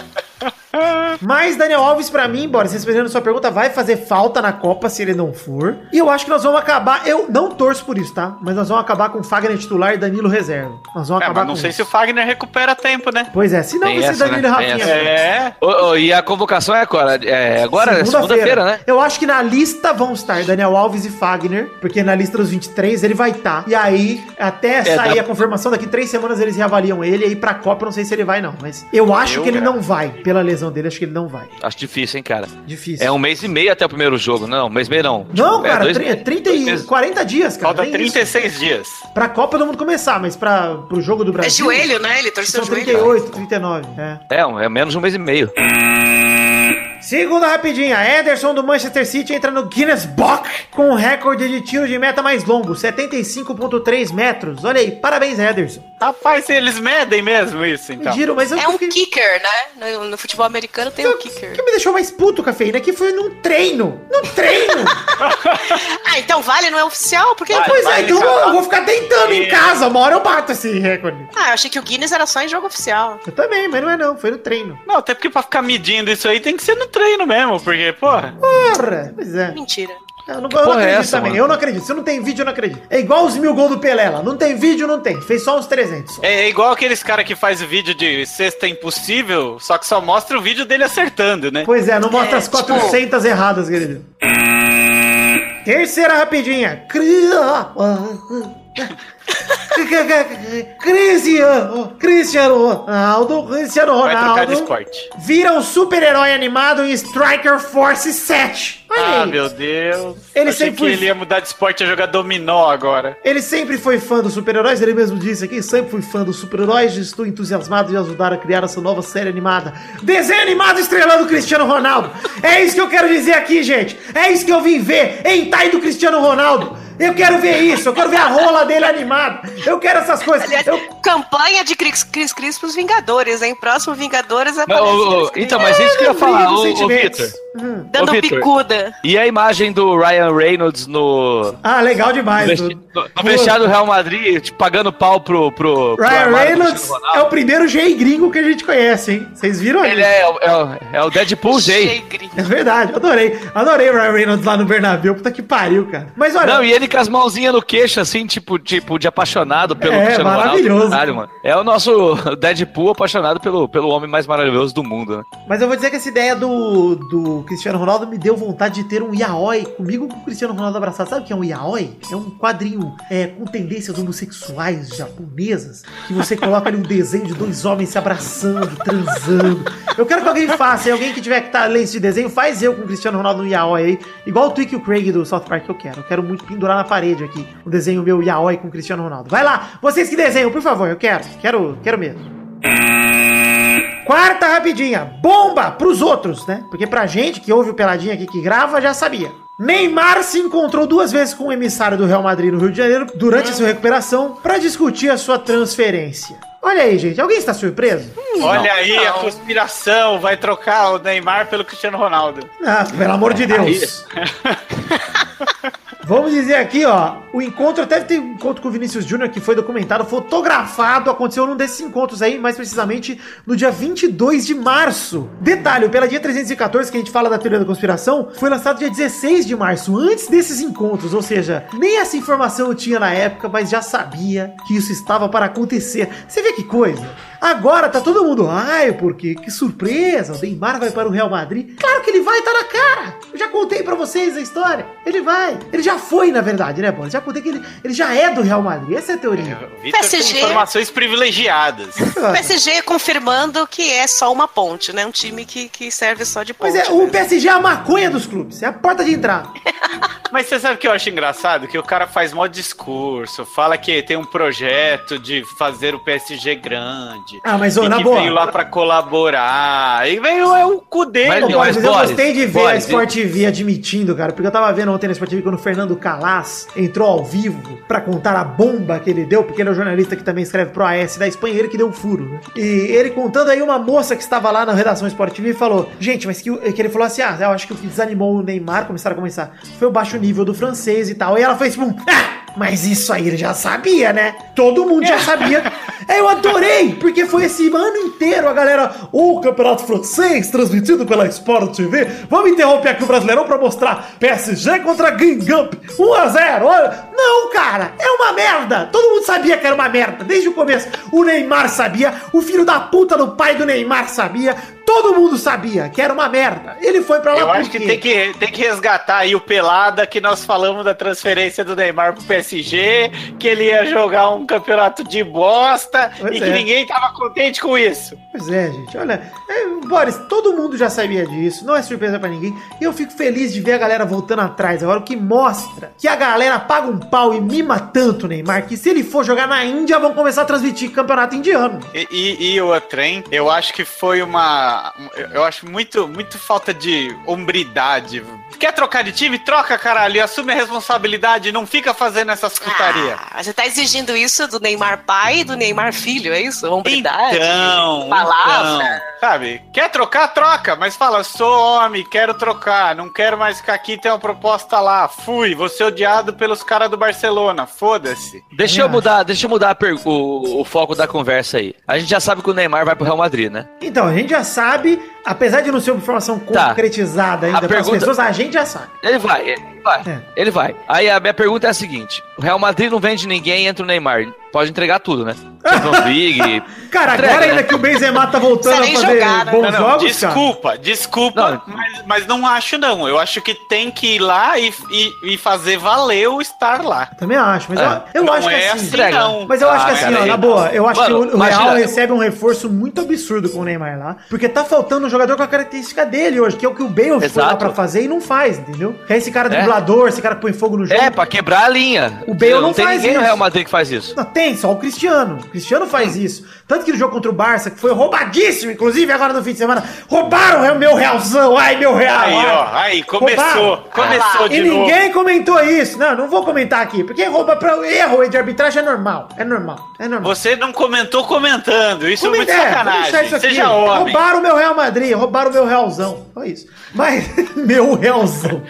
Mas Daniel Alves, pra mim, embora vocês respondendo sua pergunta, vai fazer falta na Copa se ele não for. E eu acho que nós vamos acabar. Eu não torço por isso, tá? Mas nós vamos acabar com Fagner titular e Danilo reserva. Nós vamos É, acabar mas não com sei isso. se o Fagner recupera tempo, né? Pois é, se não, vai ser essa, Danilo e né? Rafinha. É. Ô, ô, e a convocação é agora? É agora? é Segunda-feira, né? Eu acho que na lista vão estar Daniel Alves e Fagner, porque na lista dos 23 ele vai estar. E aí, até sair dá- a confirmação, daqui três semanas eles reavaliam ele. E aí pra Copa eu não sei se ele vai, não. Mas eu acho Eu, que ele cara. não vai. Pela lesão dele, acho que ele não vai. Acho difícil, hein, cara. Difícil. É um mês e meio até o primeiro jogo. Não, um mês e meio não. Não, É, cara, dois- tri- 30 dois e meses. 40 dias, cara. Falta nem isso. 36 dias. Pra Copa todo mundo começar, mas pra, pro jogo do É Brasil. joelho, né? Ele torceu o joelho. 38, 39. É. É, é menos de um mês e meio. Segunda rapidinha, Ederson do Manchester City entra no Guinness Book com o recorde de tiro de meta mais longo, 75.3 metros. Olha aí, parabéns, Ederson. Rapaz, eles medem mesmo isso, então. Giro, mas eu É um kicker, né? No, no futebol americano tem um O kicker. que me deixou mais puto, Cafeína, que foi num treino. Num treino! Ah, então vale, não é oficial? Porque. Vai, pois vai, é, então eu vou ficar tentando em É. casa. Uma hora eu bato esse recorde. Ah, eu achei que o Guinness era só em jogo oficial. Eu também, mas não é não, foi no treino. Não, até porque pra ficar medindo isso aí tem que ser no treino mesmo, porque, porra. Porra! Pois é. Mentira. Eu não, eu não é acredito essa, também. mano? Eu não acredito. Se não tem vídeo, eu não acredito. É igual os mil gols do Pelé lá. Não tem vídeo, não tem. Fez só uns 300. só. É igual aqueles cara que faz vídeo de sexta impossível, só que só mostra o vídeo dele acertando, né? Pois é, não mostra É, as tipo- 400 erradas que ele deu. Terceira rapidinha. Cri- Cristiano, Cristiano Ronaldo, Cristiano Ronaldo vira um super-herói animado em Striker Force 7. Olha Ah, aí. meu Deus. Ele Achei sempre que foi- ele ia mudar de esporte e jogar dominó agora. Ele sempre foi fã dos super-heróis, ele mesmo disse aqui, sempre fui fã dos super-heróis, estou entusiasmado de ajudar a criar essa nova série animada. Desenho animado estrelando Cristiano Ronaldo. É isso que eu quero dizer aqui, gente. É isso que eu vim ver. Hentai do Cristiano Ronaldo. Eu quero ver isso, eu quero ver a rola dele animada. Eu quero essas coisas. Aliás, Eu... campanha de Cris Cris Cris pros Vingadores, hein? Próximo Vingadores aparece ô, ô, Cris Cris então, mas isso que eu ia falar, ô sentimentos. Victor. Hum. dando ô, bicuda. E a imagem do Ryan Reynolds no, Ah, legal demais. no, no vestiário do Real Madrid, tipo, pagando pau pro. pro, pro Ryan do Reynolds é o primeiro Jay gringo que a gente conhece, hein? Vocês viram Ele é, o- é, o- é o Deadpool Jay. É verdade, adorei. Adorei o Ryan Reynolds lá no Bernabéu. Puta que pariu, cara. Mas olha, Não, e ele com as mãozinhas no queixo, assim, tipo, tipo de apaixonado pelo É, Cristiano maravilhoso. Ronaldo. Caralho, mano. É o nosso Deadpool apaixonado pelo, pelo homem mais maravilhoso do mundo, né? Mas eu vou dizer que essa ideia do, do Cristiano Ronaldo me deu vontade de ter um yaoi comigo com o Cristiano Ronaldo abraçado. Sabe o que é um yaoi? É um quadrinho é, com tendências homossexuais japonesas que você coloca ali um desenho de dois homens se abraçando, transando. Eu quero que alguém faça, alguém que tiver que estar lendo esse desenho, faz eu com o Cristiano Ronaldo no yaoi aí, igual o Twig e o Craig do South Park que eu quero. Eu quero muito pendurar na parede aqui o desenho meu yaoi com o Cristiano Ronaldo. Vai lá, vocês que desenham, por favor, eu quero, quero, quero mesmo. Quarta rapidinha, bomba pros outros, né? Porque pra gente que ouve o Peladinha aqui que grava, já sabia. Neymar se encontrou duas vezes com o emissário do Real Madrid no Rio de Janeiro durante sua recuperação pra discutir a sua transferência. Olha aí, gente, alguém está surpreso? Olha aí a conspiração, vai trocar o Neymar pelo Cristiano Ronaldo. Ah, pelo amor de Deus. Vamos dizer aqui, ó, o encontro, até teve um encontro com o Vinícius Júnior que foi documentado, fotografado, aconteceu num desses encontros aí, mais precisamente no dia 22 de março. Detalhe, o Pela Dia 314, que a gente fala da teoria da conspiração, foi lançado dia 16 de março, antes desses encontros, ou seja, nem essa informação eu tinha na época, mas já sabia que isso estava para acontecer. Você vê que coisa? Agora tá todo mundo, ai, porque que surpresa, o Neymar vai para o Real Madrid. Claro que ele vai, tá na cara. Eu já contei pra vocês a história. Ele vai. Ele já foi, na verdade, né, Bola? Já contei que ele, ele já é do Real Madrid. Essa é a teoria. Tem PSG. informações privilegiadas. PSG confirmando que é só uma ponte, né? Um time que, que serve só de ponte. Pois é, o. PSG é a maconha dos clubes, é a porta de entrada. Mas você sabe o que eu acho engraçado? Que o cara faz mó discurso, fala que tem um projeto de fazer o PSG grande. Ah, mas ô, e na que boa. veio lá pra colaborar. E veio é o cu dele. Mas, Boris, mas eu Boris, gostei de ver a Boris, Sport TV admitindo, cara, porque eu tava vendo ontem na Sport TV quando o Fernando Calas entrou ao vivo pra contar a bomba que ele deu, porque ele é o jornalista que também escreve pro AS da Espanha, ele que deu o furo, né? E ele contando aí uma moça que estava lá na redação Sport TV falou: Gente, mas que, que ele falou assim: Ah, eu acho que o que desanimou o Neymar, começaram a começar, foi o baixo nível do francês e tal. E ela fez tipo, um, ah, mas isso aí ele já sabia, né? Todo mundo já sabia. Eu adorei, porque foi esse ano inteiro a galera, o campeonato francês transmitido pela Sport TV. Vamos interromper aqui o Brasileirão pra mostrar PSG contra Guingamp, 1 a 0. Olha, não, cara, é uma merda. Todo mundo sabia que era uma merda desde o começo. O Neymar sabia, o filho da puta do pai do Neymar sabia. Todo mundo sabia que era uma merda. Ele foi pra lá Eu acho que tem, que tem que resgatar aí o Pelada que nós falamos da transferência do Neymar pro PSG, que ele ia jogar um campeonato de bosta Pois e é. que ninguém tava contente com isso. Pois é, gente, olha, é, Boris, todo mundo já sabia disso, não é surpresa pra ninguém, e eu fico feliz de ver a galera voltando atrás agora, o que mostra que a galera paga um pau e mima tanto o Neymar, que se ele for jogar na Índia, vão começar a transmitir campeonato indiano. E, e, e outra, hein? Eu acho que foi uma. Eu acho muito, muito falta de hombridade. Quer trocar de time? Troca, caralho, e assume a responsabilidade, não fica fazendo essas putarias. Ah, você tá exigindo isso do Neymar pai e do Neymar filho, é isso? Hombridade? Então, palavra. então, sabe? Quer trocar, troca, mas fala, sou homem, quero trocar, não quero mais ficar aqui, tem uma proposta lá, fui, vou ser odiado pelos caras do Barcelona, foda-se. Deixa eu Ah. mudar, deixa eu mudar o, o foco da conversa aí. A gente já sabe que o Neymar vai pro Real Madrid, né? Então, a gente já sabe, apesar de não ser uma informação Tá. concretizada ainda para as pessoas, a gente já sabe. Ele vai, ele vai. É. Ele vai. Aí a minha pergunta é a seguinte: o Real Madrid não vende ninguém, entra o Neymar. Pode entregar tudo, né? Champions League. Cara, entrega, agora ainda né? que o Benzema tá voltando a fazer jogar, né? bons Não, não, jogos, cara. desculpa, desculpa, Não. Mas, mas não acho não. Eu acho que tem que ir lá e, e, e fazer valer o estar lá. Também acho, mas É. eu, eu não acho que é assim... assim, entrega. não. Mas eu acho que Ah, assim, cara, ó, aí- na boa, eu acho Mano, que o, o imagina- Real recebe um reforço muito absurdo com o Neymar lá, porque tá faltando um jogador com a característica dele hoje, que é o que o Bale foi lá pra fazer e não faz, entendeu? Que é esse cara É. driblador, esse cara que põe fogo no jogo. É, pra quebrar a linha. O Bale não tem faz ninguém isso. no Real Madrid que faz isso. Não, tem, só o Cristiano. O Cristiano faz isso. Tanto que no jogo contra o Barça, que foi roubadíssimo, inclusive agora no fim de semana, roubaram o meu realzão. Ai, meu real. Aí, ai. ó, aí, começou. Roubaram. Começou Ah, de E novo. ninguém comentou isso. Não, não vou comentar aqui, porque rouba pra erro de arbitragem é normal. É normal. É normal. Você não comentou comentando. Isso Como é muito é? Sacanagem. isso aqui. Seja homem. Roubaram o meu Real Madrid, roubaram o meu Realzão. Foi isso. Mas, meu Realzão.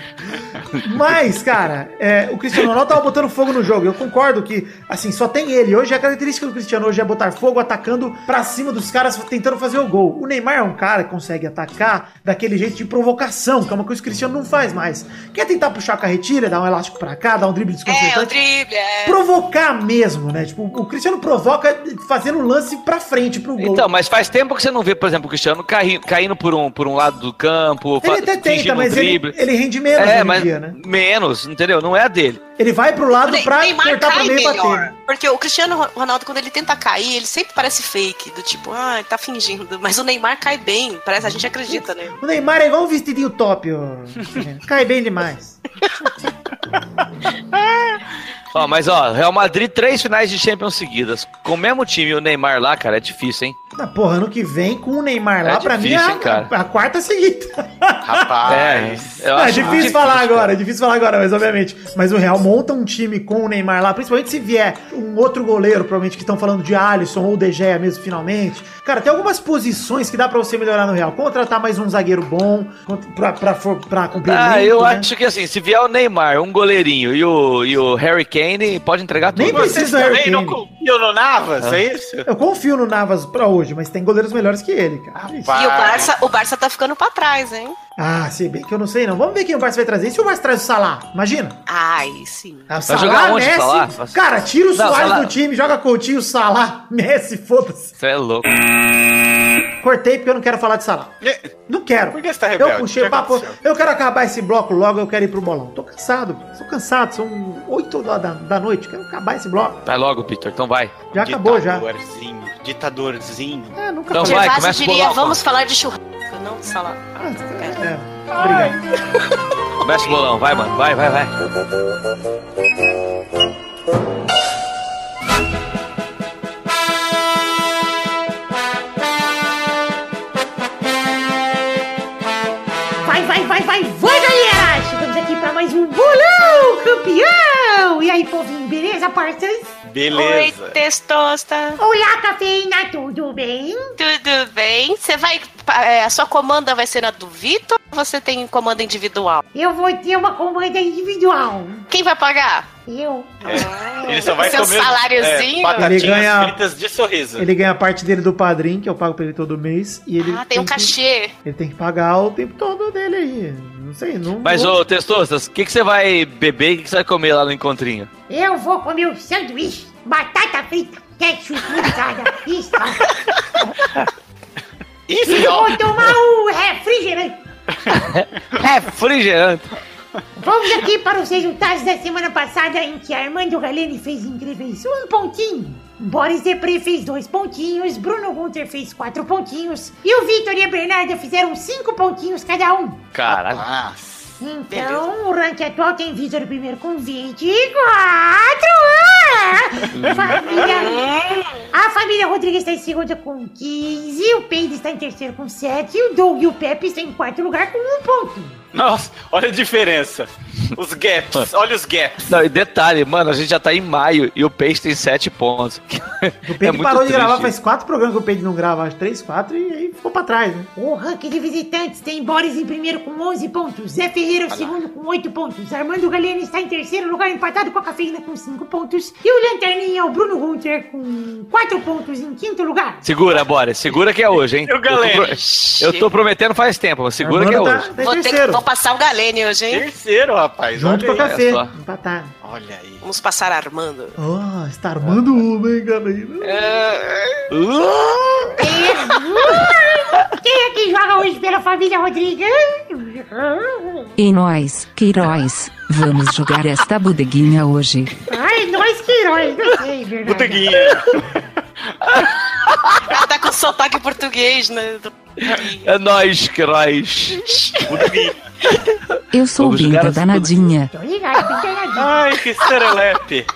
Mas, cara, é, o Cristiano Ronaldo tava botando fogo no jogo. Eu concordo que, assim, só tem ele. Hoje a característica do Cristiano hoje é botar fogo atacando pra cima dos caras tentando fazer o gol. O Neymar é um cara que consegue atacar daquele jeito de provocação, que é uma coisa que o Cristiano não faz mais. Quer tentar puxar a carretilha, dar um elástico pra cá, dar um drible É, o desconcertante? drible, é. provocar mesmo, né? Tipo, o Cristiano provoca fazendo um lance pra frente pro gol. Então, mas faz tempo que você não vê, por exemplo, o Cristiano cai- caindo por um, por um lado do campo, ele até tenta, um mas ele, drible. ele rende menos É, mas dia, né? menos, entendeu? Não é a dele. Ele vai pro O lado Ne- pra Neymar cortar pro meio e bater. Porque o Cristiano Ronaldo, quando ele tenta cair, ele sempre parece fake. Do tipo, ah, ele tá fingindo. Mas o Neymar cai bem. Parece, a gente acredita, né? O Neymar é igual um vestidinho top, ó. Cai bem demais. Ó, mas ó, Real Madrid, três finais de Champions seguidas. Com o mesmo time e o Neymar lá, cara, é difícil, hein? Na porra, ano que vem com o Neymar lá, É pra mim, difícil, é hein, cara? a, a quarta seguida. Rapaz. eu é acho difícil falar cara. agora, é difícil falar agora, mas obviamente. Mas o Real monta um time com o Neymar lá, principalmente se vier um outro goleiro, provavelmente que estão falando de Alisson ou De Gea mesmo, finalmente. Cara, tem algumas posições que dá pra você melhorar no Real. Contratar mais um zagueiro bom, pra, pra, for- pra cumprir Ah, eu né? acho que assim, se vier o Neymar, um goleirinho e o, e o Harry Kane, pode entregar tudo. Nem precisa do Harry também não Kane. confiam no Navas, Ah. é isso? Eu confio no Navas pra hoje, mas tem goleiros melhores que ele, cara. E o Barça, o Barça tá ficando pra trás, hein? Ah, se bem que eu não sei não. Vamos ver quem o Barça vai trazer. E se o Barça traz o Salah? Imagina. Ai, sim. Ah, o Vai jogar onde o Salah? Cara, tira o Salah- do time, joga Coutinho, Salah, Messi, foda-se. Você é louco. Cortei porque eu não quero falar de Salah. E- Não quero. Por que você tá rebelde? Eu puxei O papo. Eu quero acabar esse bloco logo, eu quero ir pro bolão. Tô cansado, tô cansado. São 8 da, da, da noite. Quero acabar esse bloco. Vai logo, Peter, então vai. Já acabou já. Ditadorzinho, ditadorzinho. É, nunca Então vai, começa o diria, bolão. vamos falar de churrasco, não de salada. Ah, é, obrigado. Mexe o bolão, vai, mano. Vai, vai, vai. Vai, mais um bolão campeão! E aí, povinho, beleza, parças? Oi, Beleza. testosta. Olá, cafeína, tudo bem? Tudo bem? Você vai. é, a sua comanda vai ser na do Vitor ou você tem comanda individual? Eu vou ter uma comanda individual. Quem vai pagar? Eu. Ele só vai Seu comer saláriozinho? é, batatinhas Ele ganha- fritas de sorriso. Ele ganha parte dele do padrinho, que eu pago pra ele todo mês. E ele Ah, tem um que- cachê. ele tem que pagar o tempo todo dele aí. Não sei, não. Mas, não- ô, Testostas, o que, que você vai beber e o que, que você vai comer lá no encontrinho? Eu vou comer um sanduíche, batata frita, ketchup, mostarda e sal. Isso, E vou tomar um refrigerante. Refrigerante. Vamos aqui para os resultados da semana passada em que Armando Galeni fez incríveis um pontinho. Boris Depre fez dois pontinhos, Bruno Gunter fez quatro pontinos e o Vitor e a Bernarda fizeram cinco pontinhos cada um. Caralho. Nossa. Então, o ranking atual tem Vitor primeiro com 24. Ah! Família, a família Rodrigues está em segunda com 15. O Pedro está em terceiro com 7. E o Doug e o Pepe estão em quarto lugar com um ponto. Nossa, olha a diferença. Os gaps, olha os gaps. Não, e detalhe, mano, a gente já tá em maio e o Peixe tem 7 pontos. O Pedro parou de gravar faz quatro programas que o Pedro não grava, acho três, quatro, e aí ficou pra trás, né? O ranking de visitantes tem Boris em primeiro com 11 pontos. Zé Ferreira em segundo com 8 pontos. Armando Galeno está em terceiro lugar empatado com a Cafeína com 5 pontos. E o Lanterninha é o Bruno Gunter com 4 pontos em quinto lugar. Segura, Boris, segura que é hoje, hein? E o Galene? Eu tô, pro- eu tô prometendo faz tempo, mas segura que é Armando hoje. tá, tá Vou, ter que, terceiro. vou passar o Galene hoje, hein? Terceiro, rapaz. Junto com aí. café. Empatado. Olha aí. Vamos passar Armando. Oh, está armando uma, hein, galera? Quem é que joga hoje pela família Rodrigues? E nós, Queiroz, vamos jogar esta bodeguinha hoje. Ai, nós que heróis, verdade. Boteguinha. Ela tá com sotaque português, né? É nóis, Queiroz. Eu sou Vamos bem jogar da as danadinha. Tô ligado, tô enganadinho. Ai, que serelepe.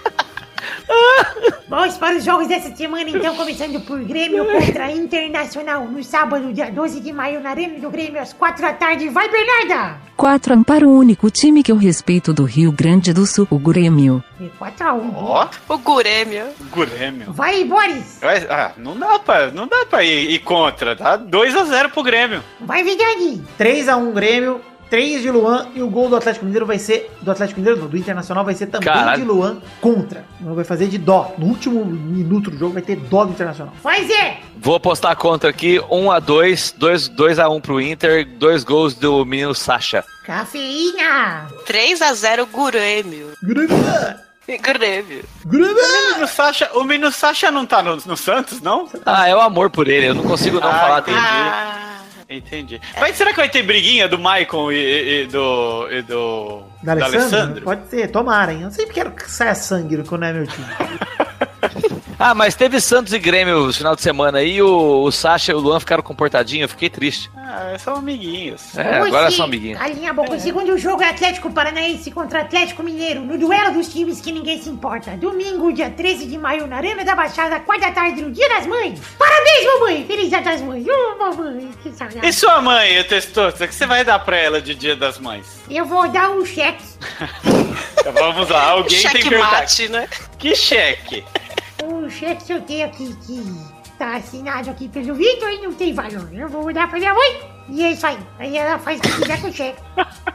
Vamos para os jogos dessa semana, então, começando por Grêmio contra Internacional, no sábado, dia 12 de maio, na Arena do Grêmio, às 4 da tarde. Vai, Bernarda! 4 amparo o único time que eu respeito do Rio Grande do Sul, o Grêmio. E 4 a 1. Ó, O Gurêmio. Grêmio. Vai, Boris! Vai- Ah, não dá pra, não dá pra ir, ir contra, tá? 2x0 pro Grêmio. Vai, Vidani! 3x1 Grêmio, 3 de Luan e o gol do Atlético Mineiro vai ser. Do Atlético Mineiro, não, do Internacional vai ser também Caralho. de Luan contra. Não vai fazer de dó. No último minuto do jogo vai ter dó do Internacional. Vai, Zé! Vou apostar contra aqui, 1x2, 2x1 pro Inter, dois gols do menino Sacha. Cafeína! 3x0 Gurêmio. Grêmio! Grêmio. Grêmio! O menino Sacha, o menino Sacha não tá no, no Santos, não? Ah, é o amor por ele, eu não consigo não Ah, falar entendi. dele. Ah, Entendi. Mas será que vai ter briguinha do Maicon e, e- do. e do. Da? Alessandro? Pode ser, tomara, hein? Eu sempre quero que saia sangue quando é meu time. Ah, mas teve Santos e Grêmio no final de semana aí, o, o Sacha e o Luan ficaram comportadinhos, eu fiquei triste. Ah, são amiguinhos. É, agora Hoje, são amiguinhos. Calinha a boca. O segundo jogo é Atlético Paranaense contra Atlético Mineiro, no duelo dos times que ninguém se importa. Domingo, dia 13 de maio, na Arena da Baixada, 4 da tarde, no Dia das Mães. Parabéns, mamãe! Feliz Dia das Mães! Ô, mamãe, que saudade. E sua mãe, o Testosta, o que você vai dar pra ela de Dia das Mães? Eu vou dar um cheque. Vamos lá, alguém tem que perguntar. Checkmate, né? Que cheque? Cheque que eu tenho aqui que tá assinado aqui pelo Vitor e não tem valor. Eu vou dar pra minha mãe. E é isso aí. Aí ela faz o que quiser com o cheque.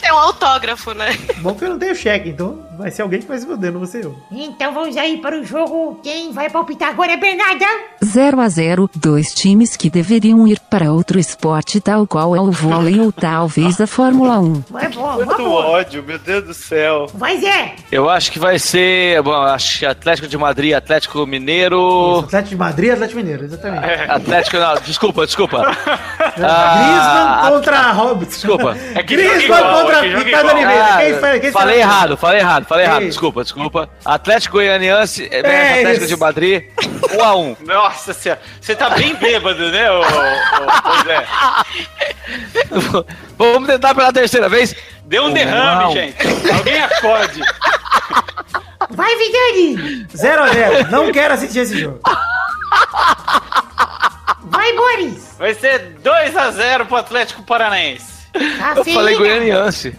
É um autógrafo, né? Bom que eu não tenho cheque, então vai ser alguém que vai se fuder, não vou ser eu. Então vamos aí para o jogo. Quem vai palpitar agora é Bernarda. 0 a 0 dois times que deveriam ir para outro esporte tal qual é o vôlei ou talvez a Fórmula 1. Vai, boa, Quanto boa. ódio, meu Deus do céu. Vai, Zé. Eu acho que vai ser, bom, acho que Atlético de Madrid, Atlético Isso, Mineiro... Atlético de Madrid e Atlético Mineiro, exatamente. Atlético, não, desculpa, desculpa. Griezmann Ah, contra Robson. desculpa. É que foi contra jogo Ricardo. Oliveira. Ah, Quem foi? Quem falei errado, falei errado, falei errado. Desculpa, desculpa. Atlético Goianiense, é, É Atlético de Madrid, 1 a 1 Nossa senhora, você tá bem bêbado, né, ô, ô? Vamos tentar pela terceira vez. Deu um derrame, gente. Alguém acorde. Vai, Vidani! 0x0. Não quero assistir esse jogo. Vai, Boris! Vai ser 2x0 pro Atlético Paranaense. Eu falei Goianiense.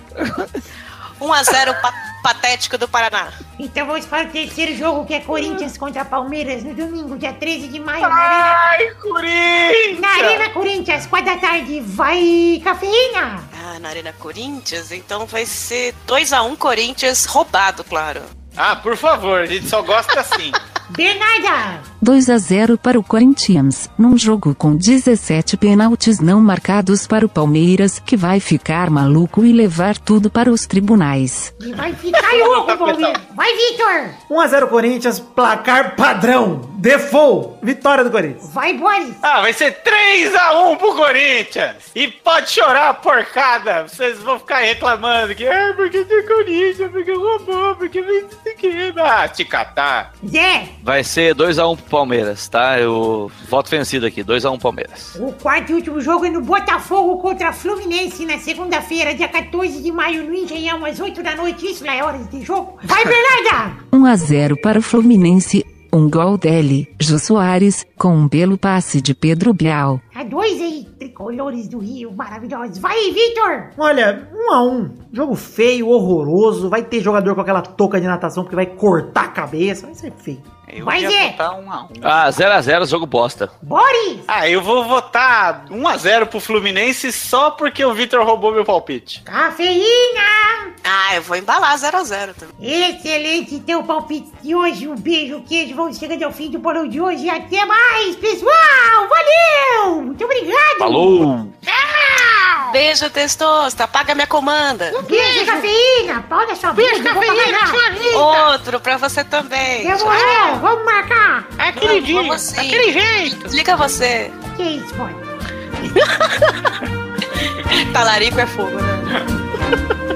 1x0 pa patético do Paraná. Então vamos para o terceiro jogo, que é Corinthians contra Palmeiras, no domingo, dia 13 de maio, na Arena, Ai, Corinthians! na Arena Corinthians, 4 da tarde. Vai, cafeína! Ah, na Arena Corinthians, então vai ser 2x1 Corinthians roubado, claro. Ah, por favor, a gente só gosta assim. Bernarda! 2 a 0 para o Corinthians, num jogo com 17 pênaltis não marcados para o Palmeiras, que vai ficar maluco e levar tudo para os tribunais. E vai ficar louco, Palmeiras! Vai, Vitor! 1x0 Corinthians, placar padrão. Default. Vitória do Corinthians. Vai, Boris! Ah, vai ser 3x1 pro Corinthians! E pode chorar porcada! Vocês vão ficar reclamando que, ah, porque tem Corinthians, porque roubou, porque fez isso aqui. Ah, te catar. Zé! Vai ser 2x1 pro Palmeiras, tá? Eu voto vencido aqui, 2x1 Palmeiras. O quarto e último jogo é no Botafogo contra Fluminense na segunda-feira, dia 14 de maio, no Engenhão, às 8 da noite. Isso não é hora de jogo. Vai, Bernarda! 1 a 0 para o Fluminense, um gol dele, Jô Soares, com um belo passe de Pedro Bial. Há dois aí, tricolores do Rio, maravilhosos. Vai, Vitor! Olha, 1x1. Jogo feio, horroroso. Vai ter jogador com aquela touca de natação porque vai cortar a cabeça. Vai ser feio. Eu Vai, ia Zé. votar 1x1. Ah, 0x0, jogo bosta. Boris! Ah, eu vou votar 1x0 pro Fluminense só porque o Vitor roubou meu palpite. Cafeína! Ah, eu vou embalar 0x0 também. Excelente teu palpite de hoje. Um beijo, queijo. Vamos chegando ao fim do bolão de hoje. Até mais, pessoal! Valeu! Muito obrigado! Falou! Beijo, Testosta, paga minha comanda. Beijo, cafeína! Pau na sua beijo, vou pagar nada. Outro pra você também. Eu vou, é, vamos marcar! Aquele dia, aquele jeito. Liga você. Que isso, boy? Talarico é fogo, né?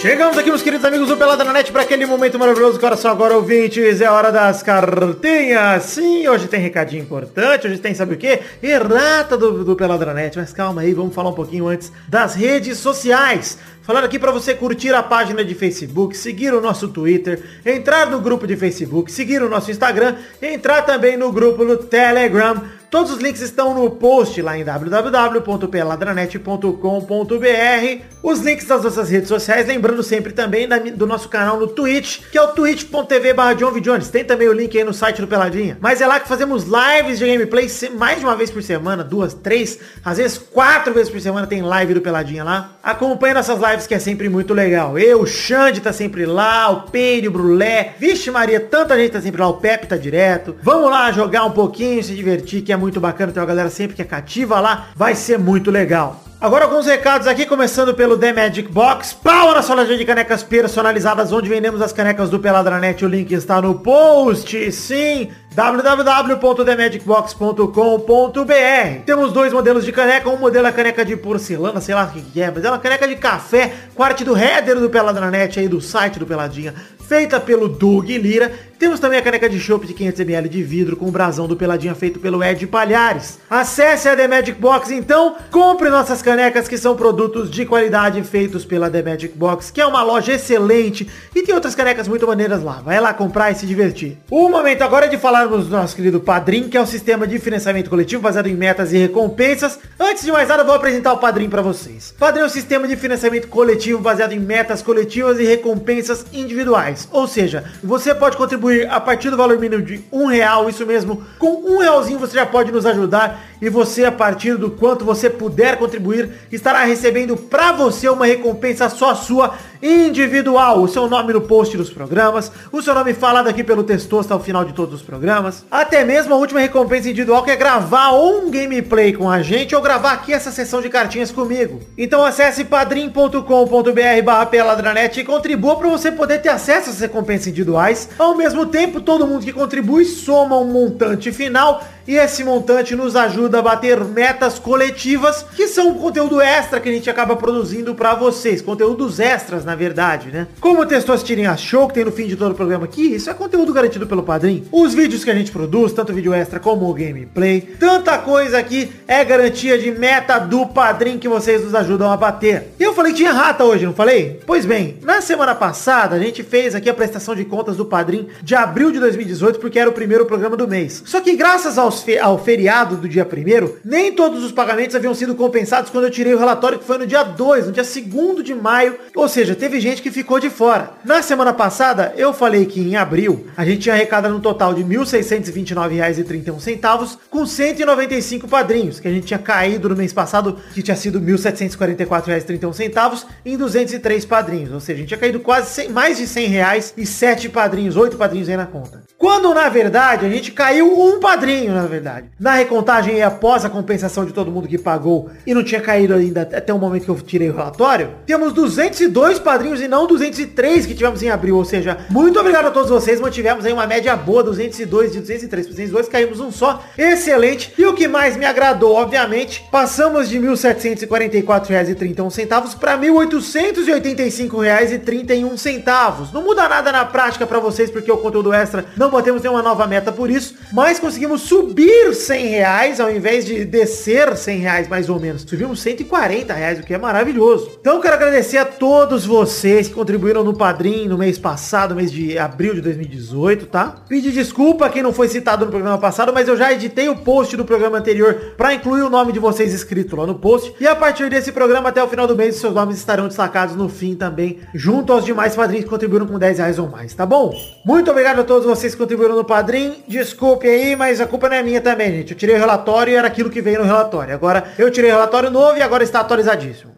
Chegamos aqui, meus queridos amigos do Pelada na Net, para aquele momento maravilhoso hora só agora, ouvintes, é hora das cartinhas. Sim, hoje tem recadinho importante, hoje tem, sabe o quê? Errata do, do Pelada na Net. Mas calma aí, vamos falar um pouquinho antes das redes sociais. Falando aqui para você curtir a página de Facebook, seguir o nosso Twitter, entrar no grupo de Facebook, seguir o nosso Instagram, entrar também no grupo no Telegram. Todos os links estão no post lá em www.peladranet.com.br. Os links das nossas redes sociais, lembrando sempre também da do nosso canal no Twitch, que é o twitch.tv barra. Jones. Tem também o link aí no site do Peladinha. Mas é lá que fazemos lives de gameplay mais de uma vez por semana, duas, três, às vezes quatro vezes por semana tem live do Peladinha lá. Acompanhe nossas lives que é sempre muito legal. Eu, o Xande tá sempre lá, o Peire, o Brulé. Vixe Maria, tanta gente tá sempre lá, o Pepe tá direto. Vamos lá jogar um pouquinho, se divertir, que é muito bacana. Tem uma galera sempre que é cativa lá. Vai ser muito legal. Agora alguns recados aqui, começando pelo The Magic Box. Pau na sua loja de canecas personalizadas, onde vendemos as canecas do Peladranet. O link está no post, sim www.themagicbox.com.br Temos dois modelos de caneca, um modelo é caneca de porcelana, sei lá o que é, mas é uma caneca de café, parte do header do Peladranet aí, do site do Peladinha, feita pelo Doug Lira. Temos também a caneca de chopp de 500ml de vidro com o brasão do Peladinha feito pelo Ed Palhares. Acesse a The Magic Box então, compre nossas canecas que são produtos de qualidade feitos pela The Magic Box, que é uma loja excelente e tem outras canecas muito maneiras lá. Vai lá comprar e se divertir. O momento agora é de falarmos do nosso querido Padrim, que é um sistema de financiamento coletivo baseado em metas e recompensas. Antes de mais nada, eu vou apresentar o Padrim para vocês. Padrim é um sistema de financiamento coletivo baseado em metas coletivas e recompensas individuais. Ou seja, você pode contribuir a partir do valor mínimo de um real, isso mesmo. Com um realzinho você já pode nos ajudar e você, a partir do quanto você puder contribuir, estará recebendo para você uma recompensa só sua individual, o seu nome no post dos programas, o seu nome falado aqui pelo Testosta ao final de todos os programas, até mesmo a última recompensa individual que é gravar ou um gameplay com a gente ou gravar aqui essa sessão de cartinhas comigo. Então acesse padrim.com.br barra peladranet e contribua para você poder ter acesso às recompensas individuais. Ao mesmo tempo, todo mundo que contribui soma um montante final e esse montante nos ajuda a bater metas coletivas, que são conteúdo extra que a gente acaba produzindo para vocês. Conteúdos extras, na verdade, né? Como o Testosterinha achou que tem no fim de todo o programa aqui, isso é conteúdo garantido pelo padrinho. Os vídeos que a gente produz, tanto vídeo extra como o gameplay, tanta coisa aqui é garantia de meta do padrinho que vocês nos ajudam a bater. Eu falei que tinha rata hoje, não falei? Pois bem, na semana passada a gente fez aqui a prestação de contas do padrinho de abril de 2018, porque era o primeiro programa do mês. Só que graças aos fe ao feriado do dia 1 nem todos os pagamentos haviam sido compensados quando eu tirei o relatório que foi no dia 2, no dia 2 de maio. Ou seja, teve gente que ficou de fora. Na semana passada, eu falei que em abril a gente tinha arrecadado um total de R$ 1.629,31 com 195 padrinhos, que a gente tinha caído no mês passado, que tinha sido R$ 1.744,31 em 203 padrinhos. Ou seja, a gente tinha caído quase 100, mais de 100 reais e 7 padrinhos, 8 padrinhos aí na conta. Quando, na verdade, a gente caiu um padrinho, na verdade. Na recontagem e após a compensação de todo mundo que pagou e não tinha caído ainda até o momento que eu tirei o relatório, temos 202 padrinhos e não 203 que tivemos em abril. Ou seja, muito obrigado a todos vocês. Mantivemos aí uma média boa, 202 de 203. 202 caímos um só. Excelente. E o que mais me agradou, obviamente, passamos de R$ 1.744,31 para R$ 1.885,31. Não muda nada na prática para vocês, porque o conteúdo extra não batemos nenhuma nova meta por isso, mas conseguimos subir 100 reais ao invés de descer 100 reais mais ou menos. Subimos 140 reais, o que é maravilhoso. Então quero agradecer a todos vocês que contribuíram no Padrim no mês passado, mês de abril de 2018, tá? Pedir desculpa a quem não foi citado no programa passado, mas eu já editei o post do programa anterior para incluir o nome de vocês escrito lá no post. E a partir desse programa até o final do mês, seus nomes estarão destacados no fim também, junto aos demais padrinhos que contribuíram com 10 reais ou mais, tá bom? Muito obrigado a todos vocês que contribuíram no Padrim. Desculpe aí, mas a culpa não é minha também, gente. Eu tirei o relatório e era aquilo que veio no relatório. Agora eu tirei o relatório novo e agora está atualizadíssimo.